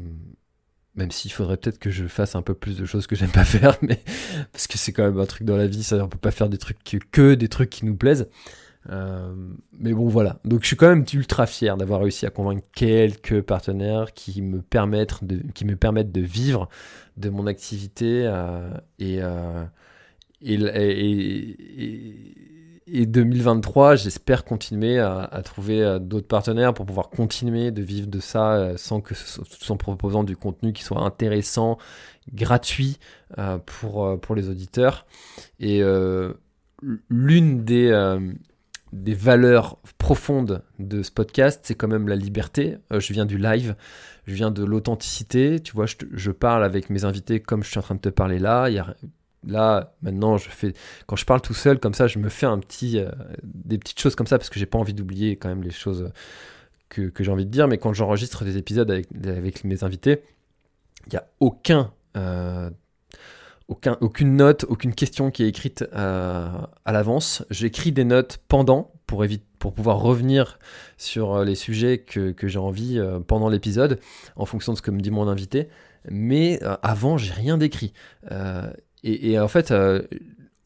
même s'il faudrait peut-être que je fasse un peu plus de choses que j'aime pas faire, mais parce que c'est quand même un truc dans la vie, ça, on peut pas faire des trucs que, des trucs qui nous plaisent. Euh, mais bon, voilà. Donc, je suis quand même ultra fier d'avoir réussi à convaincre quelques partenaires qui me permettent de, qui me permettent de vivre de mon activité euh, et, et, et, et- et 2023, j'espère continuer à, trouver euh, d'autres partenaires pour pouvoir continuer de vivre de ça euh, sans que tout en proposant du contenu qui soit intéressant, gratuit euh, pour, pour les auditeurs. Et l'une des, des valeurs profondes de ce podcast, c'est quand même la liberté. Je viens du live, je viens de l'authenticité. Tu vois, je, je parle avec mes invités comme je suis en train de te parler là. Il y a, là, maintenant, je fais, quand je parle tout seul comme ça, je me fais un petit, euh, des petites choses comme ça parce que j'ai pas envie d'oublier quand même les choses que, que j'ai envie de dire. Mais quand j'enregistre des épisodes avec, avec mes invités, il n'y a aucun euh, aucun, aucune note, aucune question qui est écrite euh, à l'avance. J'écris des notes pendant pour, éviter, pour pouvoir revenir sur les sujets que, que j'ai envie pendant l'épisode en fonction de ce que me dit mon invité. Mais avant, j'ai rien d'écrit. Et, en fait, euh,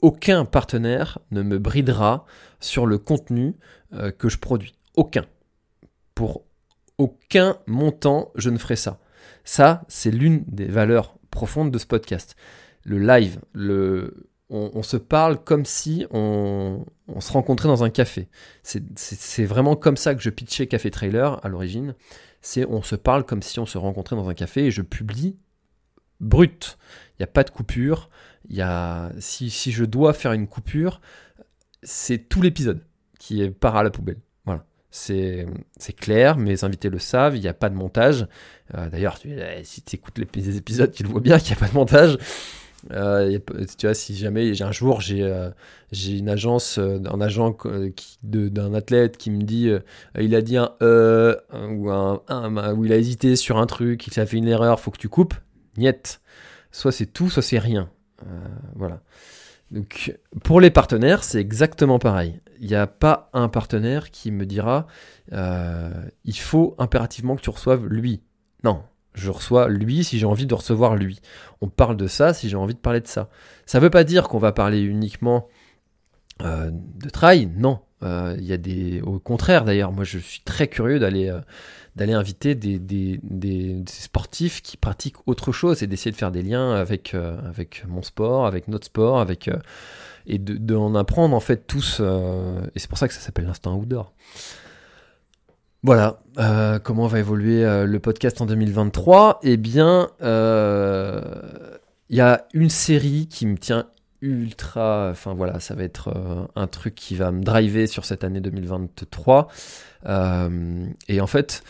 aucun partenaire ne me bridera sur le contenu euh, que je produis. Aucun. Pour aucun montant, je ne ferai ça. Ça, c'est l'une des valeurs profondes de ce podcast le live, le, on, se parle comme si on, se rencontrait dans un café. C'est vraiment comme ça que je pitchais Café Trailer à l'origine. C'est on se parle comme si on se rencontrait dans un café et je publie brut. Il n'y a pas de coupure. Y a, si, si je dois faire une coupure, c'est tout l'épisode qui est part à la poubelle. Voilà. C'est clair, mes invités le savent, il n'y a pas de montage. Euh, d'ailleurs, si tu écoutes les épisodes, tu le vois bien qu'il n'y a pas de montage. Euh, tu vois, si jamais un jour j'ai euh, une agence, euh, un agent d'un athlète qui me dit il a dit un e ou un, ou il a hésité sur un truc, il a fait une erreur, faut que tu coupes, niet. Soit c'est tout, soit c'est rien. Voilà. Donc pour les partenaires, c'est exactement pareil. Il n'y a pas un partenaire qui me dira il faut impérativement que tu reçoives lui. Non, je reçois lui si j'ai envie de recevoir lui. On parle de ça si j'ai envie de parler de ça. Ça ne veut pas dire qu'on va parler uniquement euh, de trail, non. Euh, il y a des, au contraire d'ailleurs, moi je suis très curieux d'aller euh, d'aller inviter des, des, des, sportifs qui pratiquent autre chose et d'essayer de faire des liens avec avec mon sport, avec notre sport, avec et d'en de, apprendre en fait tous. et c'est pour ça que ça s'appelle l'instant outdoor. Voilà, euh, comment va évoluer euh, le podcast en 2023 Eh bien, euh, il y a une série qui me tient ultra... Enfin voilà, ça va être un truc qui va me driver sur cette année 2023. Et en fait,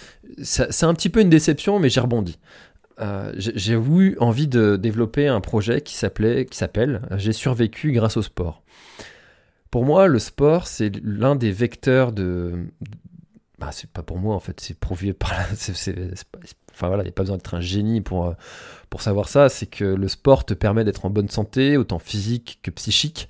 c'est un petit peu une déception, mais j'ai rebondi. j'ai eu envie de développer un projet qui s'appelait, qui s'appelle J'ai survécu grâce au sport. Pour moi, le sport, c'est l'un des vecteurs de, bah, c'est pas pour moi en fait, c'est prouvé par enfin voilà, il n'y a pas besoin d'être un génie pour, euh, pour savoir ça. C'est que le sport te permet d'être en bonne santé, autant physique que psychique,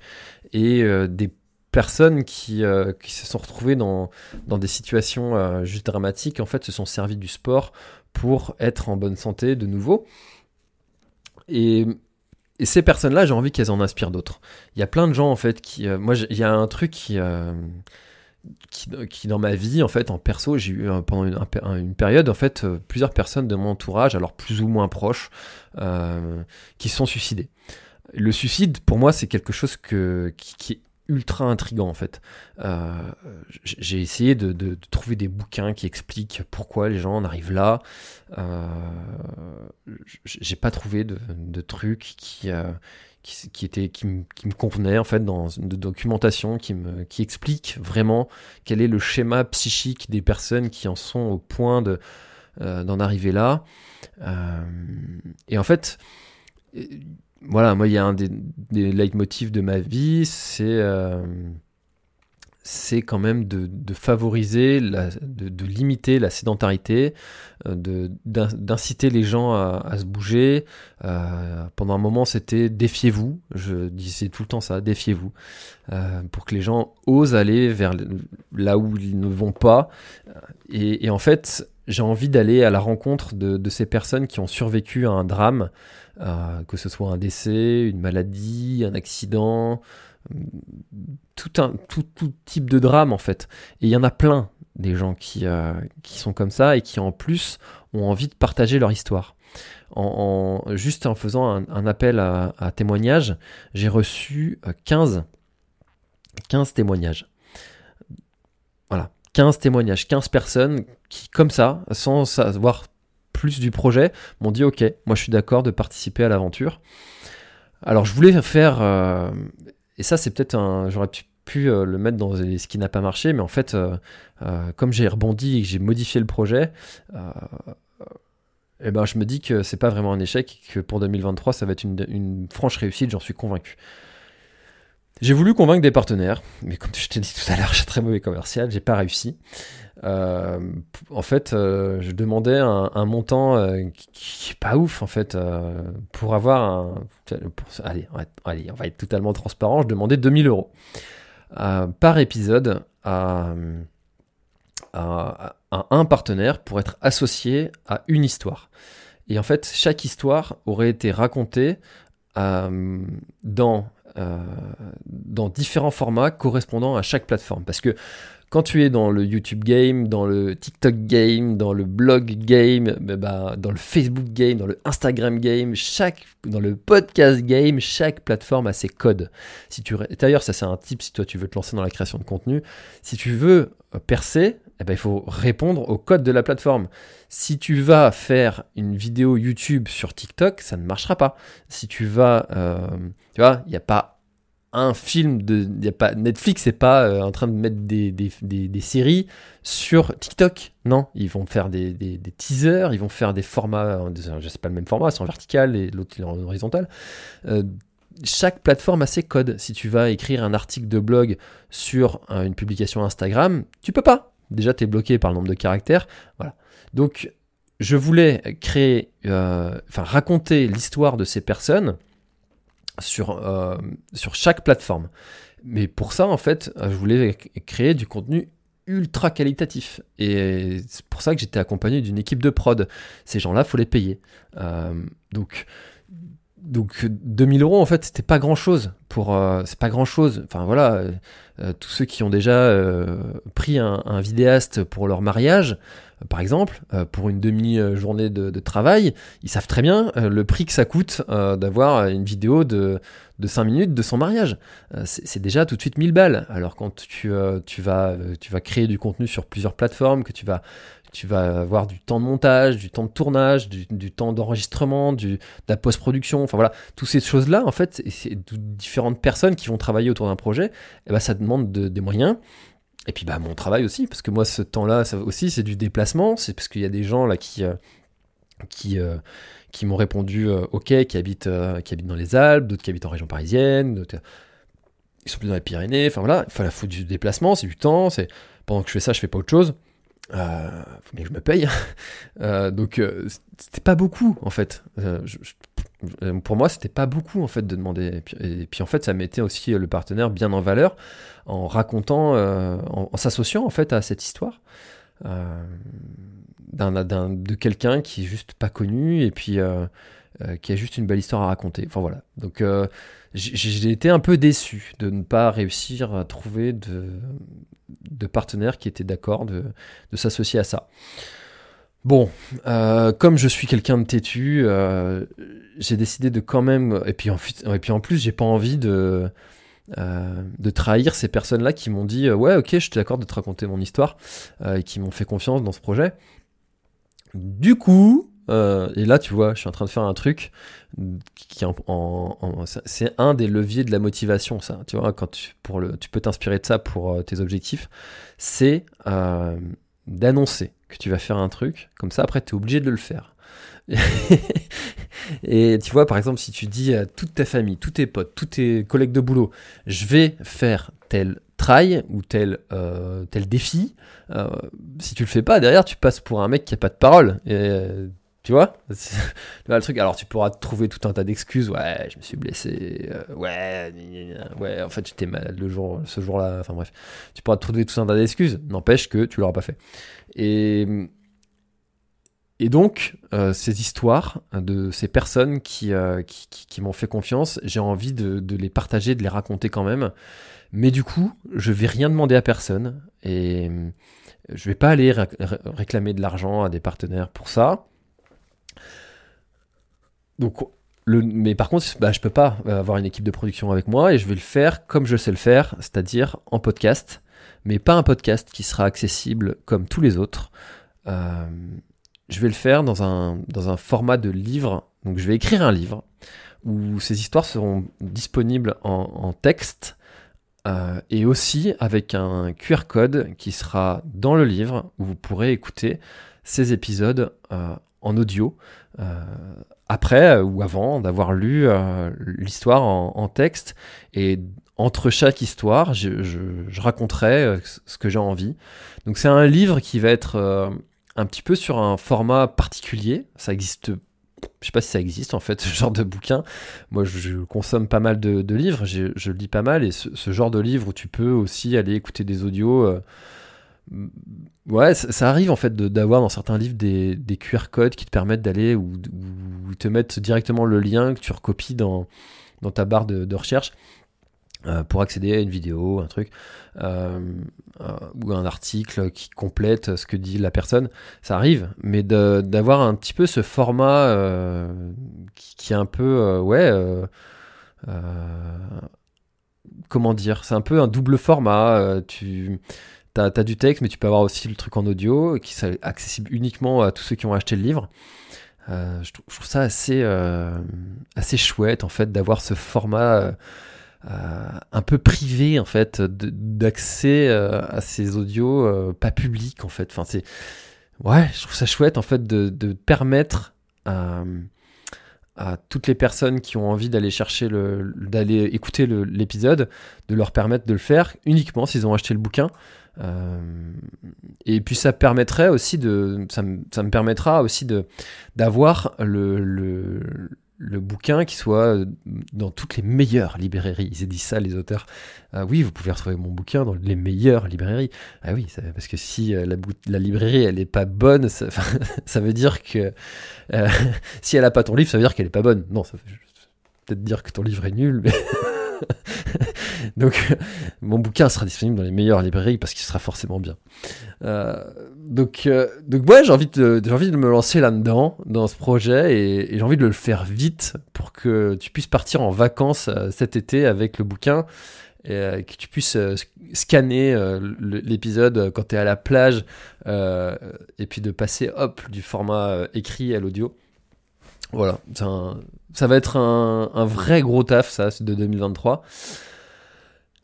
et euh, des personnes qui, euh, qui, se sont retrouvées dans, dans des situations juste dramatiques, en fait, se sont servis du sport pour être en bonne santé de nouveau. Et, ces personnes-là, j'ai envie qu'elles en inspirent d'autres. Il y a plein de gens en fait qui, moi, il y a un truc qui qui, dans ma vie, en fait, en perso, j'ai eu pendant une, période, en fait, euh, plusieurs personnes de mon entourage, alors plus ou moins proches, euh, qui sont suicidées. Le suicide, pour moi, c'est quelque chose que, qui, est ultra intrigant en fait. Euh, j'ai essayé de, trouver des bouquins qui expliquent pourquoi les gens en arrivent là. j'ai pas trouvé de, de trucs qui, qui, était, qui, me, convenait en fait dans une documentation qui, me, qui explique vraiment quel est le schéma psychique des personnes qui en sont au point de, euh, d'en arriver là. Euh, et en fait, euh, voilà, moi il y a un des, des leitmotifs de ma vie, c'est c'est quand même de, favoriser, de, limiter la sédentarité, euh, d'inciter les gens à, se bouger. Euh, pendant un moment, c'était défiez-vous. Je disais tout le temps ça, défiez-vous, euh, pour que les gens osent aller vers là où ils ne vont pas. Et, en fait, j'ai envie d'aller à la rencontre de, ces personnes qui ont survécu à un drame, que ce soit un décès, une maladie, un accident tout, un, tout, tout, type de drame en fait. Et il y en a plein des gens qui, euh, qui sont comme ça et qui en plus ont envie de partager leur histoire. En, juste en faisant un, appel à, témoignages, j'ai reçu 15, euh, 15 témoignages. Voilà, 15 témoignages, 15 personnes qui, comme ça, sans savoir plus du projet, m'ont dit ok, moi je suis d'accord de participer à l'aventure. Alors je voulais faire euh, et ça, c'est peut-être un. J'aurais pu, euh, le mettre dans ce qui n'a pas marché, mais en fait, euh, comme j'ai rebondi et que j'ai modifié le projet, eh ben, je me dis que c'est pas vraiment un échec que pour 2023, ça va être une franche réussite, j'en suis convaincu. J'ai voulu convaincre des partenaires, mais comme je t'ai dit tout à l'heure, suis très mauvais commercial, j'ai pas réussi. Euh, en fait, euh, je demandais un, montant euh, qui, est pas ouf en fait pour avoir un. allez, on va, allez, on va être totalement transparent. Je demandais 2000 euros par épisode à, un partenaire pour être associé à une histoire. Et en fait, chaque histoire aurait été racontée dans dans différents formats correspondant à chaque plateforme. Parce que quand tu es dans le YouTube game, dans le TikTok game, dans le blog game, bah, dans le Facebook game, dans le Instagram game, chaque, dans le podcast game, chaque plateforme a ses codes. Si tu, d'ailleurs, ça c'est un tip si toi tu veux te lancer dans la création de contenu. Si tu veux euh, percer, eh ben, il faut répondre au code de la plateforme. Si tu vas faire une vidéo YouTube sur TikTok, ça ne marchera pas. Si tu vas, euh, tu vois, il n'y a pas un film de. Y a pas, Netflix n'est pas euh, en train de mettre des, des, des, séries sur TikTok. Non, ils vont faire des, teasers, ils vont faire des formats. Je sais pas le même format, c'est en vertical et l'autre il est en horizontal. Euh, chaque plateforme a ses codes. Si tu vas écrire un article de blog sur euh, une publication Instagram, tu peux pas. Déjà, tu es bloqué par le nombre de caractères. Voilà. Donc, je voulais créer, enfin, raconter l'histoire de ces personnes sur, euh, sur chaque plateforme. Mais pour ça, en fait, euh, je voulais créer du contenu ultra qualitatif. Et c'est pour ça que j'étais accompagné d'une équipe de prod. Ces gens-là, faut les payer. Euh, donc, donc 2000 euros, en fait, c'était pas grand-chose. Pour, c'est pas grand-chose. Enfin voilà, tous ceux qui ont déjà pris un, vidéaste pour leur mariage, par exemple, euh, pour une demi-journée de, travail, ils savent très bien euh, le prix que ça coûte euh, d'avoir une vidéo de, de 5 minutes de son mariage. c'est déjà tout de suite 1000 balles. Alors quand tu, tu, vas, tu vas créer du contenu sur plusieurs plateformes, que tu vas, tu vas avoir du temps de montage, du temps de tournage, du, temps d'enregistrement, de la post-production, enfin voilà, toutes ces choses-là, en fait, c'est différentes personnes qui vont travailler autour d'un projet, et eh ben, ça demande des moyens. Et puis bah mon travail aussi, parce que moi ce temps-là ça aussi c'est du déplacement, c'est parce qu'il y a des gens là qui euh, qui euh, qui m'ont répondu euh, ok, qui habitent qui habitent dans les Alpes, d'autres qui habitent en région parisienne, d'autres qui sont plus dans les Pyrénées. Enfin voilà, il faut du déplacement, c'est du temps, c'est pendant que je fais ça, je fais pas autre chose. Euh, mais je me paye. donc c'était pas beaucoup en fait. Je, pour moi, c'était pas beaucoup en fait de demander. Et puis, en fait, ça mettait aussi le partenaire bien en valeur en racontant, euh, en, s'associant en fait à cette histoire euh, de quelqu'un qui est juste pas connu et puis euh, qui a juste une belle histoire à raconter. Enfin voilà. Donc j'ai été un peu déçu de ne pas réussir à trouver de, de partenaires qui étaient d'accord de, de s'associer à ça. Bon, euh, comme je suis quelqu'un de têtu, euh, j'ai décidé de quand même. Et puis en, et puis en plus, j'ai pas envie de, euh, de trahir ces personnes-là qui m'ont dit Ouais, ok, je suis d'accord de te raconter mon histoire, et qui m'ont fait confiance dans ce projet. Du coup, et là, tu vois, je suis en train de faire un truc qui en, c'est un des leviers de la motivation, ça. Tu vois, quand pour le, tu peux t'inspirer de ça pour tes objectifs, c'est d'annoncer que tu vas faire un truc, comme ça après tu es obligé de le faire. et tu vois, par exemple, si tu dis à toute ta famille, tous tes potes, tous tes collègues de boulot, je vais faire tel try ou tel, euh, tel défi, euh, si tu le fais pas, derrière tu passes pour un mec qui a pas de parole. Et, euh, tu vois? Le truc. Alors tu pourras trouver tout un tas d'excuses. Ouais, je me suis blessé. ouais, ouais, en fait j'étais malade le jour, ce jour-là. Enfin bref, tu pourras trouver tout un tas d'excuses. N'empêche que tu l'auras pas fait. Et, et donc, euh, ces histoires de ces personnes qui, euh, qui, m'ont fait confiance, j'ai envie de, les partager, de les raconter quand même. Mais du coup, je vais rien demander à personne et je vais pas aller réclamer de l'argent à des partenaires pour ça. Donc, mais par contre, bah, je peux pas avoir une équipe de production avec moi et je vais le faire comme je sais le faire, c'est-à-dire en podcast mais pas un podcast qui sera accessible comme tous les autres. Euh, je vais le faire dans un, dans un format de livre. Donc je vais écrire un livre où ces histoires seront disponibles en, texte euh, et aussi avec un QR code qui sera dans le livre où vous pourrez écouter ces épisodes euh, en audio après ou avant d'avoir lu l'histoire en, texte et entre chaque histoire, je, raconterai euh, ce que j'ai envie. Donc c'est un livre qui va être euh, un petit peu sur un format particulier. Ça existe, je sais pas si ça existe en fait, ce genre de bouquin. Moi, je, consomme pas mal de, livres, je, lis pas mal, et ce, genre de livre où tu peux aussi aller écouter des audios. Euh, ouais, ça, arrive en fait d'avoir dans certains livres des, QR codes qui te permettent d'aller ou, te mettent directement le lien que tu recopies dans, dans ta barre de recherche. pour accéder à une vidéo, un truc, ou un article qui complète ce que dit la personne, ça arrive, mais d'avoir un petit peu ce format qui, qui, est un peu, ouais, comment dire, c'est un peu un double format. tu as, du texte, mais tu peux avoir aussi le truc en audio qui est accessible uniquement à tous ceux qui ont acheté le livre. Euh, je, trouve, ça assez, euh, assez chouette en fait d'avoir ce format euh, un peu privé en fait d'accès à ces audios pas publics en fait. Enfin c'est ouais, je trouve ça chouette en fait de, de permettre à, à toutes les personnes qui ont envie d'aller chercher le d'aller écouter l'épisode de leur permettre de le faire uniquement s'ils ont acheté le bouquin euh, et puis ça permettrait aussi de, ça me, permettra aussi de d'avoir le, le, le, bouquin qui soit dans toutes les meilleures librairies. Ils dit ça les auteurs. Ah oui, vous pouvez retrouver mon bouquin dans les meilleures librairies. Ah oui, parce que si euh, la, librairie elle est pas bonne, ça, veut dire que euh, si elle a pas ton livre, ça veut dire qu'elle est pas bonne. Non, ça veut peut-être dire que ton livre est nul, donc, mon bouquin sera disponible dans les meilleures librairies parce qu'il sera forcément bien. Euh, donc, euh, donc, j'ai envie, de, me lancer là-dedans, dans ce projet, et, j'ai envie de le faire vite pour que tu puisses partir en vacances euh, cet été avec le bouquin et que tu puisses scanner l'épisode quand tu es à la plage et puis de passer hop du format écrit à l'audio. Voilà, ça va être un, vrai gros taf ça de 2023.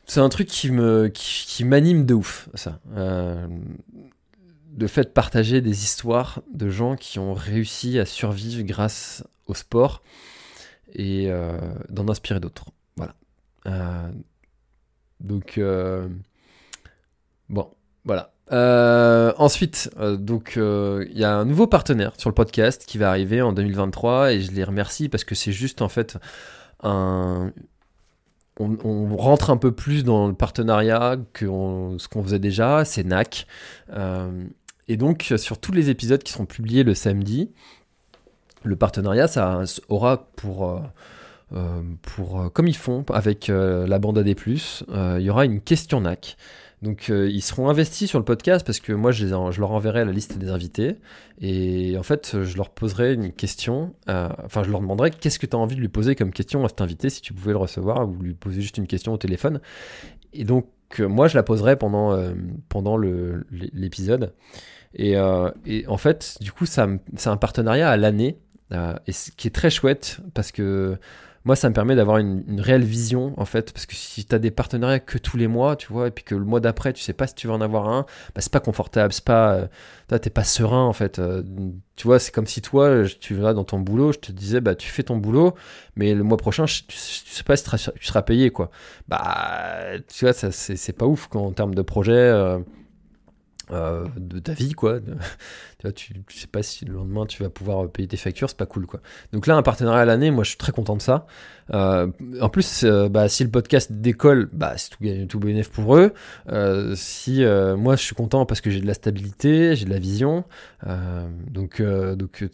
C'est un truc qui me qui, m'anime de ouf, ça. Euh, le fait de partager des histoires de gens qui ont réussi à survivre grâce au sport et euh, d'en inspirer d'autres. Voilà. Euh, donc bon, voilà. Ensuite, donc il y a un nouveau partenaire sur le podcast qui va arriver en 2023 et je les remercie parce que c'est juste en fait un, on, rentre un peu plus dans le partenariat que ce qu'on faisait déjà, c'est NAC. Euh, et donc, sur tous les épisodes qui seront publiés le samedi, le partenariat, ça aura pour, euh, euh, pour comme ils font avec la bande AD+, il y aura une question NAC. Donc euh, ils seront investis sur le podcast parce que moi je, leur enverrai la liste des invités et en fait je leur poserai une question, euh, enfin je leur demanderai qu'est-ce que tu as envie de lui poser comme question à cet invité si tu pouvais le recevoir ou lui poser juste une question au téléphone. Et donc euh, moi je la poserai pendant, pendant l'épisode. Et, et, en fait du coup c'est un partenariat à l'année et ce qui est très chouette parce que moi, ça me permet d'avoir une, réelle vision, en fait, parce que si tu as des partenariats que tous les mois, tu vois, et puis que le mois d'après, tu sais pas si tu vas en avoir un, bah, c'est pas confortable, c'est pas, euh, t'es pas serein, en fait. Euh, tu vois, c'est comme si toi, tu vas dans ton boulot, je te disais, bah, tu fais ton boulot, mais le mois prochain, tu, sais pas si tu seras payé, quoi. Bah, tu vois, c'est pas ouf, quoi, en termes de projet. Euh, euh, de ta vie quoi. Tu, tu, sais pas si le lendemain tu vas pouvoir payer tes factures c'est pas cool quoi. Donc là un partenariat à l'année moi je suis très content de ça. Euh, en plus euh, bah, si le podcast décolle bah c'est tout, tout bénéf pour eux. Si moi je suis content parce que j'ai de la stabilité j'ai de la vision. Donc donc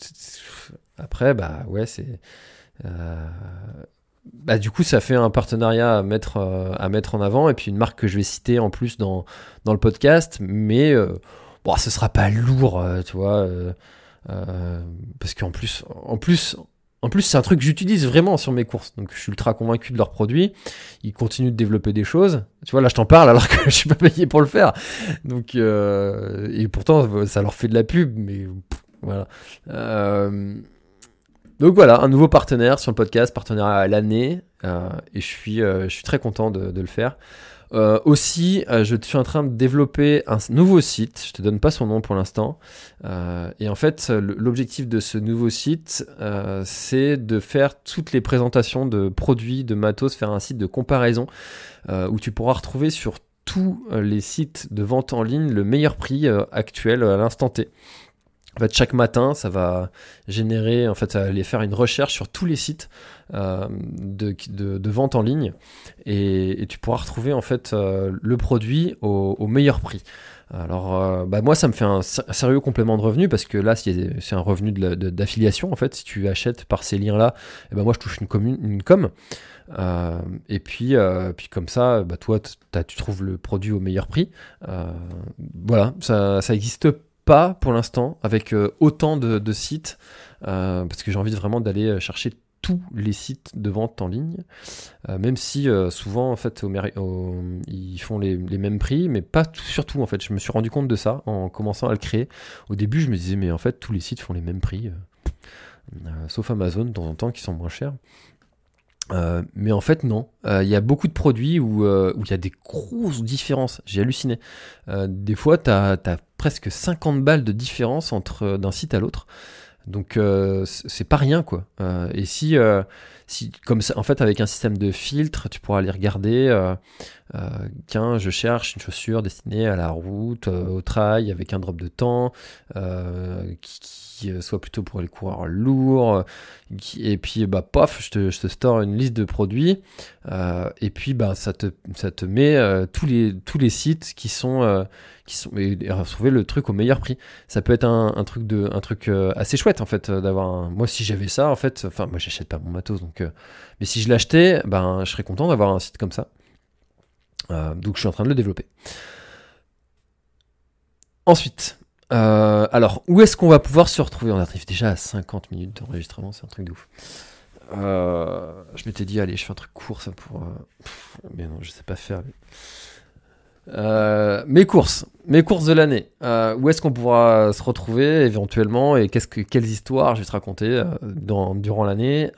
après bah ouais c'est bah, du coup, ça fait un partenariat à mettre, euh, à mettre en avant et puis une marque que je vais citer en plus dans, dans le podcast. Mais euh, bon, ce sera pas lourd, euh, tu vois. parce qu'en plus, en plus, en plus, c'est un truc que j'utilise vraiment sur mes courses. Donc, je suis ultra convaincu de leurs produits. Ils continuent de développer des choses. Tu vois, là, je t'en parle alors que je suis pas payé pour le faire. Donc, et pourtant, ça leur fait de la pub, mais voilà. Donc voilà, un nouveau partenaire sur le podcast, partenaire à l'année, euh, et je suis, euh, je suis très content de, le faire. Euh, aussi, je suis en train de développer un nouveau site. Je te donne pas son nom pour l'instant. et en fait, l'objectif de ce nouveau site, c'est de faire toutes les présentations de produits, de matos, faire un site de comparaison où tu pourras retrouver sur tous les sites de vente en ligne le meilleur prix actuel à l'instant T Chaque matin, ça va générer, en fait, ça va aller faire une recherche sur tous les sites euh, de, de, vente en ligne et, tu pourras retrouver en fait euh, le produit au, meilleur prix. Alors, euh, bah moi, ça me fait un, sérieux complément de revenu parce que là, c'est un revenu d'affiliation en fait. Si tu achètes par ces liens-là, eh ben moi, je touche une, commune, une com. et puis, puis comme ça, bah toi, tu trouves le produit au meilleur prix. voilà, ça, ça existe pas pour l'instant avec euh, autant de, sites euh, parce que j'ai envie vraiment d'aller euh, chercher tous les sites de vente en ligne, même si souvent en fait ils font les, mêmes prix, mais pas surtout en fait. Je me suis rendu compte de ça en commençant à le créer. Au début, je me disais mais en fait tous les sites font les mêmes prix, sauf Amazon de temps en temps qui sont moins chers. Euh, mais en fait, non. Il y a beaucoup de produits où il y a des grosses différences. J'ai halluciné. des fois, tu as, presque 50 balles de différence entre d'un site à l'autre. Donc, c'est pas rien, quoi. et si, si, comme ça, en fait, avec un système de filtre, tu pourras aller regarder. Tiens, je cherche une chaussure destinée à la route, au trail, avec un drop de temps, qui euh, soit plutôt pour les coureurs lourds. Euh, et puis, bah, paf, je te, je te store une liste de produits. Euh, et puis, bah, ça te, ça te met tous, les, tous les sites qui sont. qui sont et, retrouver le truc au meilleur prix. Ça peut être un, un truc, de, un truc assez chouette, en fait, d'avoir Moi, si j'avais ça, en fait, enfin, moi, j'achète pas mon matos, donc. mais si je l'achetais, ben, je serais content d'avoir un site comme ça. donc, je suis en train de le développer. Ensuite, euh, alors, où est-ce qu'on va pouvoir se retrouver On arrive déjà à 50 minutes d'enregistrement, c'est un truc de ouf. Euh, je m'étais dit, allez, je fais un truc court, ça pour. Euh, mais non, je sais pas faire. mes courses, mes courses de l'année. où est-ce qu'on pourra se retrouver éventuellement et qu'est-ce que, quelles histoires je vais te raconter durant l'année?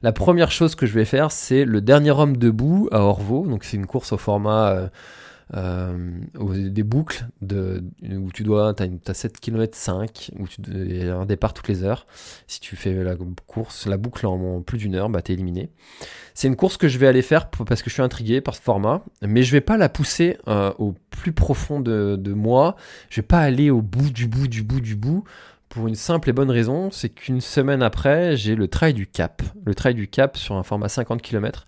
La première chose que je vais faire, c'est le dernier homme debout à Orvaux. Donc c'est une course au format des boucles où tu dois, tu as, 7 km 5, où tu y a un départ toutes les heures. Si tu fais la course, la boucle en plus d'une heure, bah es éliminé. C'est une course que je vais aller faire parce que je suis intrigué par ce format, mais je vais pas la pousser euh, au plus profond de, de moi. Je vais pas aller au bout du bout du bout du bout pour une simple et bonne raison, c'est qu'une semaine après, j'ai le trail du Cap. Le trail du Cap sur un format 50 km.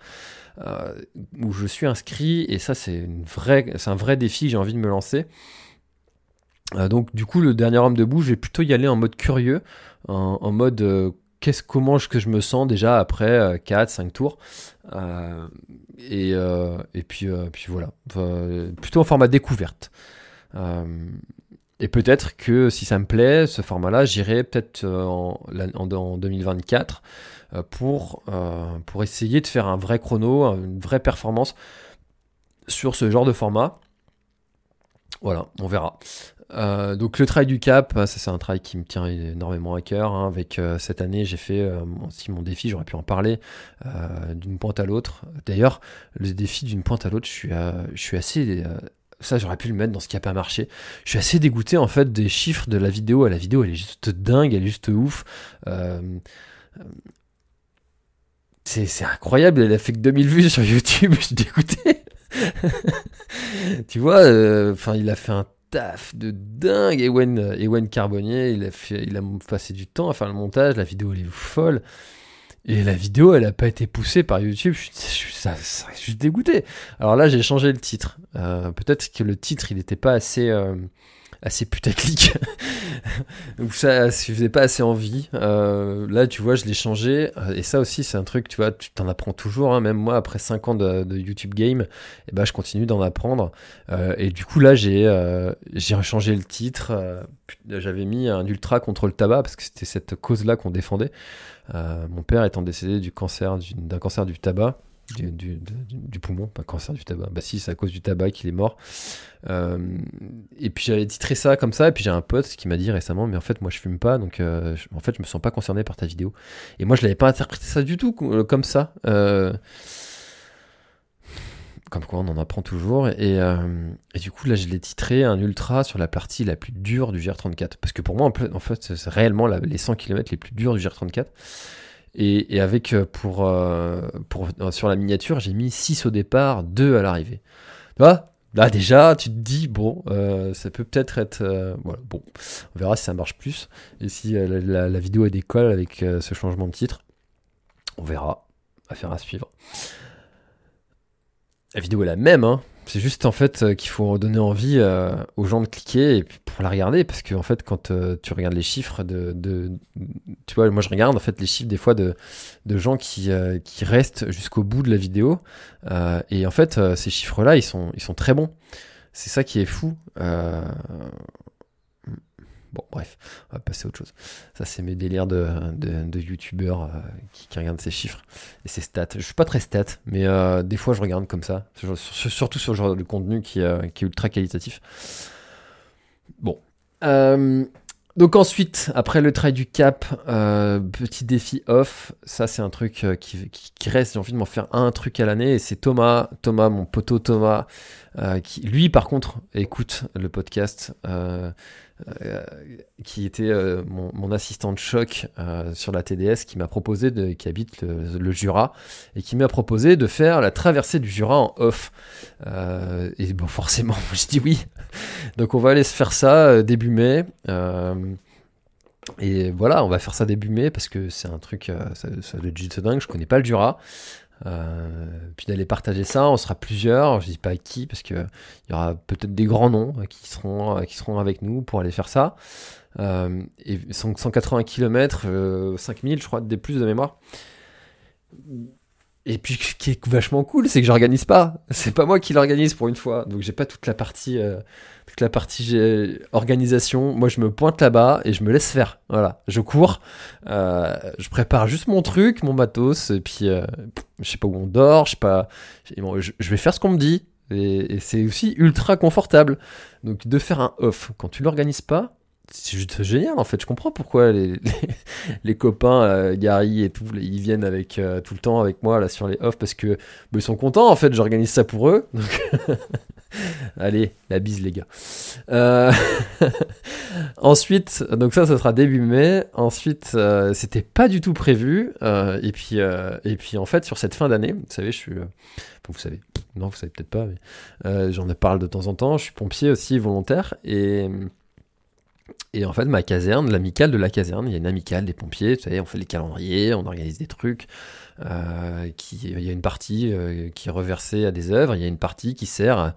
Euh, où je suis inscrit et ça c'est un vrai défi, j'ai envie de me lancer. Euh, donc du coup le dernier homme debout, je vais plutôt y aller en mode curieux, en, mode euh, qu'est-ce comment je, que je me sens déjà après 4 5 tours. et, et puis puis voilà, plutôt en format découverte. Et peut-être que si ça me plaît, ce format-là, j'irai peut-être en, en, en, 2024 euh, pour, euh, pour essayer de faire un vrai chrono, une vraie performance sur ce genre de format. Voilà, on verra. Euh, donc le trail du cap, ça c'est un trail qui me tient énormément à cœur. Hein. Avec cette année, j'ai fait aussi mon défi, j'aurais pu en parler, d'une pointe à l'autre. D'ailleurs, le défi d'une pointe à l'autre, je suis, je suis assez ça j'aurais pu le mettre dans ce qui a pas marché. Je suis assez dégoûté en fait des chiffres de la vidéo. La vidéo elle est juste dingue, elle est juste ouf. C'est incroyable, elle a fait que 2000 vues sur YouTube, je suis dégoûté. tu vois, euh, enfin, il a fait un taf de dingue. Ewen, Ewen Carbonnier, il a, fait, il a passé du temps à faire le montage, la vidéo elle est folle. Et la vidéo, elle n'a pas été poussée par YouTube. Je suis, ça, dégoûté. Alors là, j'ai changé le titre. Euh, peut-être que le titre, il n'était pas assez, euh, assez putaclic. Donc ça, je faisais pas assez envie. Euh, là, tu vois, je l'ai changé. Euh, et ça aussi, c'est un truc, tu vois, tu t'en apprends toujours. Hein. Même moi, après 5 ans de, YouTube Game, eh ben, je continue d'en apprendre. Euh, et du coup, là, j'ai j'ai rechangé le titre. J'avais mis un ultra contre le tabac parce que c'était cette cause-là qu'on défendait. mon père étant décédé du cancer, d'un cancer du tabac du, poumon, pas cancer du tabac. Bah si, c'est à cause du tabac qu'il est mort. Euh, et puis j'avais titré ça comme ça, et puis j'ai un pote qui m'a dit récemment, mais en fait moi je fume pas, donc euh, en fait je me sens pas concerné par ta vidéo. Et moi je l'avais pas interprété ça du tout euh, comme ça. comme quoi on en apprend toujours. Et, et du coup là je l'ai titré un ultra sur la partie la plus dure du GR34. Parce que pour moi en fait c'est réellement les 100 km les plus durs du GR34. Et, avec, euh, pour, euh, pour, euh, sur la miniature, j'ai mis 6 au départ, 2 à l'arrivée. Tu vois? Là déjà, tu te dis, bon, ça peut peut-être être... voilà, bon, on verra si ça marche plus. Et si la, la, vidéo est décolle avec ce changement de titre. On verra. Affaire à suivre. La vidéo est la même, hein. C'est juste en fait euh, qu'il faut donner envie euh, aux gens de cliquer pour la regarder. Parce que fait quand euh, tu regardes les chiffres de, tu vois moi je regarde en fait les chiffres des fois de, gens qui, restent jusqu'au bout de la vidéo. Et en fait ces chiffres là ils sont très bons. C'est ça qui est fou Bon, bref, on va passer à autre chose. Ça, c'est mes délires de, de, youtubeurs euh, qui, regardent ces chiffres et ces stats. Je suis pas très stat, mais euh, des fois, je regarde comme ça. Surtout sur le de contenu qui, euh, qui est ultra qualitatif. Bon. donc ensuite, après le trait du cap, petit défi off, ça c'est un truc qui, qui, reste, j'ai envie de m'en faire un truc à l'année, et c'est Thomas, Thomas, mon poteau Thomas, qui lui par contre écoute le podcast. Euh, qui était euh, mon, assistant de choc euh, sur la TDS, qui m'a proposé, de, qui habite le, Jura, et qui m'a proposé de faire la traversée du Jura en off. et bon, forcément, je dis oui. Donc on va aller se faire ça début mai. et voilà, on va faire ça début mai parce que c'est un truc, ça, ça être dingue. Je connais pas le Jura. Euh, puis d'aller partager ça, on sera plusieurs, je dis pas qui, parce qu'il y aura peut-être des grands noms qui seront, qui seront avec nous pour aller faire ça. Euh, et 180 km, 5000 je crois, des plus de mémoire. Et puis, ce qui est vachement cool, c'est que j'organise pas. C'est pas moi qui l'organise pour une fois. Donc, j'ai pas toute la partie, euh, toute la partie organisation. Moi, je me pointe là-bas et je me laisse faire. Voilà. Je cours. Euh, je prépare juste mon truc, mon matos. Et puis, euh, je sais pas où on dort. Je sais pas. Je, vais faire ce qu'on me dit. Et, et c'est aussi ultra confortable. Donc, de faire un off quand tu l'organises pas, c'est juste génial en fait. Je comprends pourquoi les, les, copains, euh, Gary et tout, ils viennent avec euh, tout le temps avec moi là sur les off parce que bah, ils sont contents en fait. J'organise ça pour eux. Allez, la bise les gars. Euh, ensuite, donc ça, ça sera début mai. Ensuite, c'était pas du tout prévu. et puis, et puis en fait, sur cette fin d'année, vous savez, je suis, vous savez, non, vous savez peut-être pas, mais j'en parle de temps en temps. Je suis pompier aussi volontaire et et en fait, ma caserne, l'amicale de la caserne, il y a une amicale des pompiers, on fait les calendriers, on organise des trucs. Euh, il y a une partie euh, qui est reversée à des œuvres, il y a une partie qui sert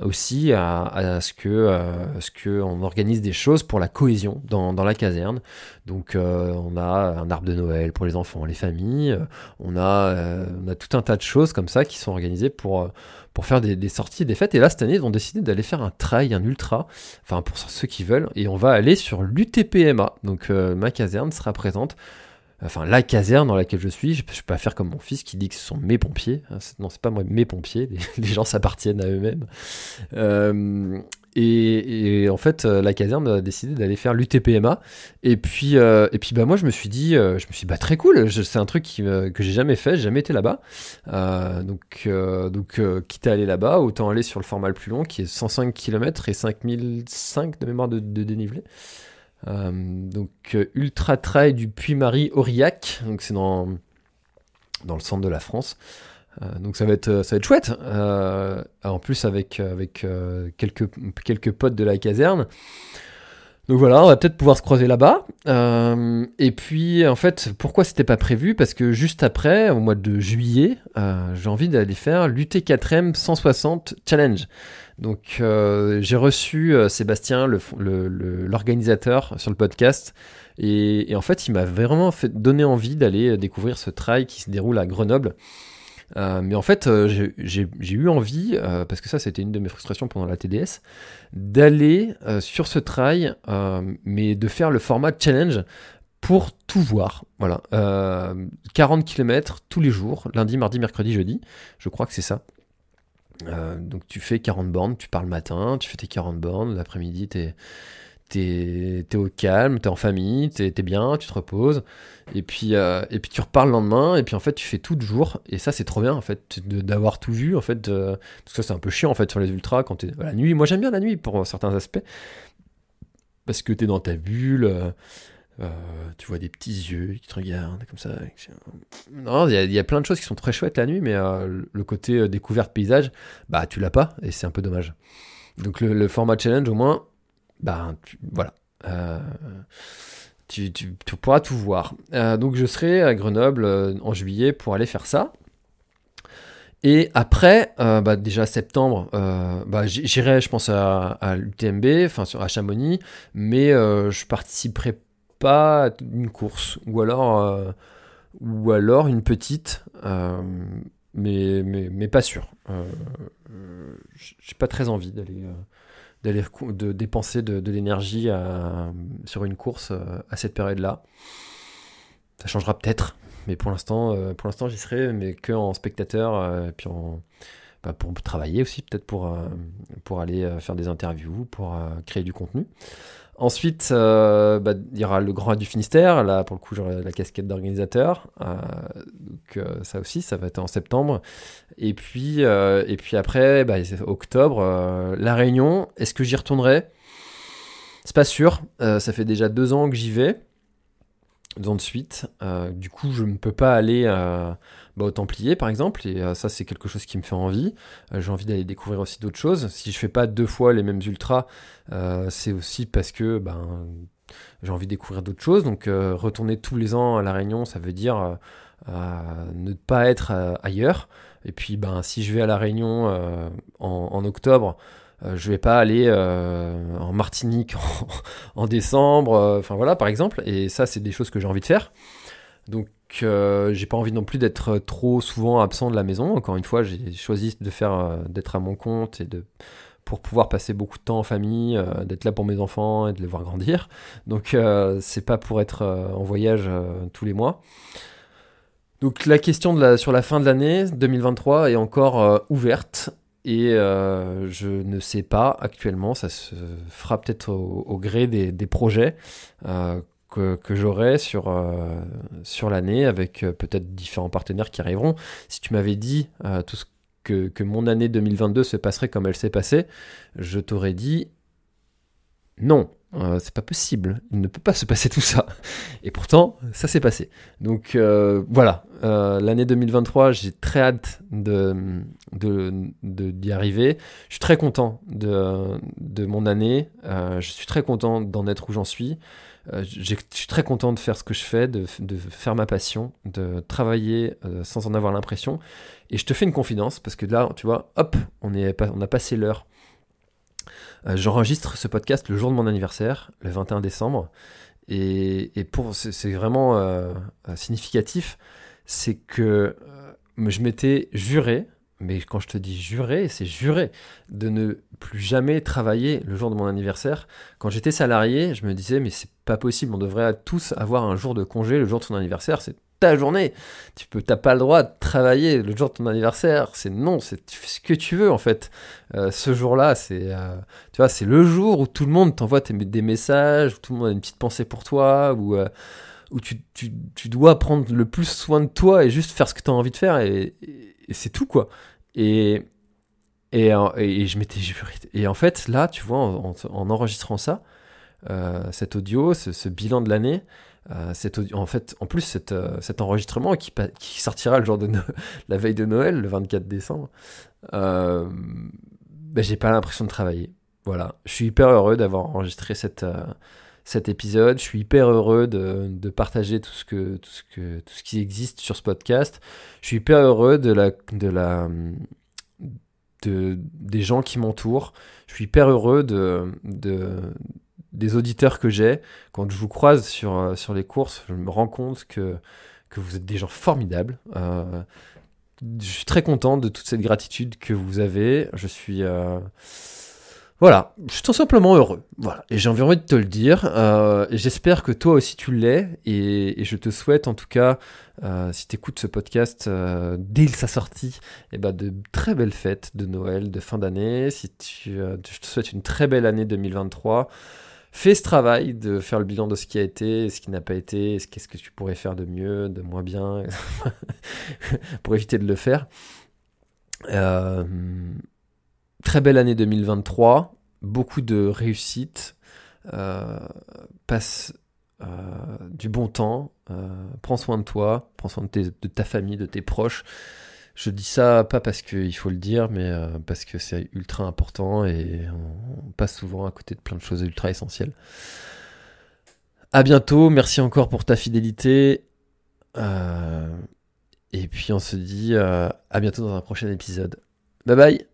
aussi à, ce que euh, ce que on organise des choses pour la cohésion dans, dans la caserne. Donc on a un arbre de Noël pour les enfants, les familles, on a on a tout un tas de choses comme ça qui sont organisées pour pour faire des, sorties et des fêtes. Et là, cette année, ils ont décidé d'aller faire un trail, un ultra, enfin pour ceux qui veulent. Et on va aller sur l'UTPMA. Donc euh, ma caserne sera présente. Enfin, la caserne dans laquelle je suis, je ne peux pas faire comme mon fils qui dit que ce sont mes pompiers. Non, c'est pas moi, mes pompiers. Les, gens s'appartiennent à eux-mêmes. Euh, et, en fait, euh, la caserne a décidé d'aller faire l'UTPMA. Et puis, euh, et puis bah, moi, je me suis dit, euh, je me suis dit, bah, très cool, c'est un truc que j'ai jamais fait, j'ai jamais été là-bas. donc, donc quitte à aller là-bas, autant aller sur le format le plus long, qui est 105 km et 5005 de mémoire de, dénivelé. donc, Ultra Trail du Puy-Marie-Aurillac, donc c'est dans, dans le centre de la France. Euh, donc ça va être, ça va être chouette. Euh, en plus avec, avec euh, quelques, quelques potes de la caserne. Donc voilà, on va peut-être pouvoir se croiser là-bas. et puis en fait, pourquoi c'était pas prévu? Parce que juste après, au mois de juillet, j'ai envie d'aller faire l'UT4M 160 Challenge. Donc j'ai reçu Sébastien, l'organisateur, le, sur le podcast. Et, en fait, il m'a vraiment donner envie d'aller découvrir ce trail qui se déroule à Grenoble. Euh, mais en fait, euh, j'ai eu envie, euh, parce que ça c'était une de mes frustrations pendant la TDS, d'aller sur ce trail, mais de faire le format challenge pour tout voir. Voilà. 40 km tous les jours, lundi, mardi, mercredi, jeudi. Je crois que c'est ça. donc tu fais 40 bornes, tu pars le matin, tu fais tes 40 bornes, l'après-midi, t'es t'es es au calme, t'es en famille, t'es es bien, tu te reposes, et puis, euh, et puis tu repars le lendemain, et puis en fait tu fais tout de jour, et ça c'est trop bien en fait, d'avoir tout vu en fait, parce que c'est un peu chiant en fait sur les ultras quand t'es la nuit, moi j'aime bien la nuit pour certains aspects, parce que t'es dans ta bulle, tu vois des petits yeux qui te regardent comme ça. Non, il y, a plein de choses qui sont très chouettes la nuit, mais le côté découverte paysage, bah tu l'as pas et c'est un peu dommage. Donc le, format challenge au moins, bah voilà. Tu, tu, pourras tout voir. donc je serai à Grenoble en juillet pour aller faire ça. Et après, euh, bah, déjà septembre, euh, bah, j'irai, je pense, à, l'UTMB, enfin à Chamonix, mais euh, je participerai pas à une course, ou alors, ou alors une petite, mais, mais, mais, pas sûr. J'ai pas très envie d'aller d'aller de dépenser de, l'énergie sur une course à cette période-là. Ça changera peut-être, mais pour l'instant, euh, pour l'instant, j'y serai, mais que en spectateur, euh, puis bah, pour travailler aussi, peut-être euh, pour aller faire des interviews, pour créer du contenu. Ensuite, bah, il y aura le Grand du Finistère. Là, pour le coup, j'aurai la casquette d'organisateur. donc, ça aussi, ça va être en septembre. Et puis, et puis après, bah, octobre, La Réunion. Est-ce que j'y retournerai? C'est pas sûr. ça fait déjà deux ans que j'y vais de suite. Euh, du coup, je ne peux pas aller bah, au Templier, par exemple, et euh, ça, c'est quelque chose qui me fait envie. Euh, j'ai envie d'aller découvrir aussi d'autres choses. Si je fais pas deux fois les mêmes ultras, c'est aussi parce que ben, j'ai envie de découvrir d'autres choses. Donc, retourner tous les ans à La Réunion, ça veut dire ne pas être ailleurs. Et puis, ben, si je vais à La Réunion en, octobre, euh, je vais pas aller euh, en Martinique en, décembre, euh, enfin voilà par exemple, et ça c'est des choses que j'ai envie de faire. Donc j'ai pas envie non plus d'être trop souvent absent de la maison. Encore une fois, j'ai choisi de faire d'être à mon compte et de pour pouvoir passer beaucoup de temps en famille, d'être là pour mes enfants et de les voir grandir. Donc c'est pas pour être en voyage tous les mois. Donc la question sur la fin de l'année 2023 est encore ouverte. Et euh, je ne sais pas actuellement, ça se fera peut-être au, gré des, projets euh, que, que j'aurai sur, euh, sur l'année avec peut-être différents partenaires qui arriveront. Si tu m'avais dit tout ce que, que, mon année 2022 se passerait comme elle s'est passée, je t'aurais dit non. Euh, c'est pas possible, il ne peut pas se passer tout ça. Et pourtant, ça s'est passé. Donc euh, voilà, euh, l'année 2023, j'ai très hâte de, d'y arriver. Je suis très content de, de mon année, je suis très content d'en être où j'en suis. Je suis très content de faire ce que je fais, de, faire ma passion, de travailler sans en avoir l'impression. Et je te fais une confidence, parce que là, tu vois, hop, on, est, on a passé l'heure euh, j'enregistre ce podcast le jour de mon anniversaire, le 21 décembre. Et, pour c'est vraiment euh, euh, significatif, c'est que je m'étais juré, mais quand je te dis juré, c'est juré, de ne plus jamais travailler le jour de mon anniversaire. Quand j'étais salarié, je me disais, mais c'est pas possible, on devrait tous avoir un jour de congé le jour de son anniversaire, c'est ta journée. Tu peux, t'as pas le droit de travailler le jour de ton anniversaire. C'est non, c'est ce que tu veux en fait. Euh, ce jour-là, c'est, euh, tu vois, c'est le jour où tout le monde t'envoie des messages, où tout le monde a une petite pensée pour toi, où, euh, où tu, tu, tu, dois prendre le plus soin de toi et juste faire ce que tu as envie de faire et, c'est tout quoi. Et et, et, je m'étais. Et en fait, là, tu vois, en enregistrant ça, cet audio, ce, bilan de l'année, euh, en fait, en plus, euh, cet enregistrement qui, sortira le jour de la veille de Noël, le 24 décembre, euh, ben, j'ai pas l'impression de travailler. Voilà, je suis hyper heureux d'avoir enregistré cet épisode. Je suis hyper heureux de, partager tout ce, qui existe sur ce podcast. Je suis hyper heureux de des gens qui m'entourent. Je suis hyper heureux de, des auditeurs que j'ai, quand je vous croise sur, euh, sur les courses, je me rends compte que, que vous êtes des gens formidables. Euh, je suis très content de toute cette gratitude que vous avez. Je suis... Euh, voilà, je suis tout simplement heureux. Voilà, et j'ai envie de te le dire. j'espère que toi aussi tu l'es. Et, je te souhaite en tout cas, si tu écoutes ce podcast dès sa sortie, et eh ben de très belles fêtes de Noël, de fin d'année. Si tu, je te souhaite une très belle année 2023 fais ce travail de faire le bilan de ce qui a été, ce qui n'a pas été, qu'est-ce que tu pourrais faire de mieux, de moins bien, pour éviter de le faire. Euh, très belle année 2023, beaucoup de réussite. Euh, passe, euh, du bon temps. prends soin de toi, prends soin de, de, ta famille, de tes proches. Je dis ça pas parce qu'il faut le dire, mais parce que c'est ultra important et on passe souvent à côté de plein de choses ultra essentielles. À bientôt, merci encore pour ta fidélité. et puis on se dit à bientôt dans un prochain épisode. Bye bye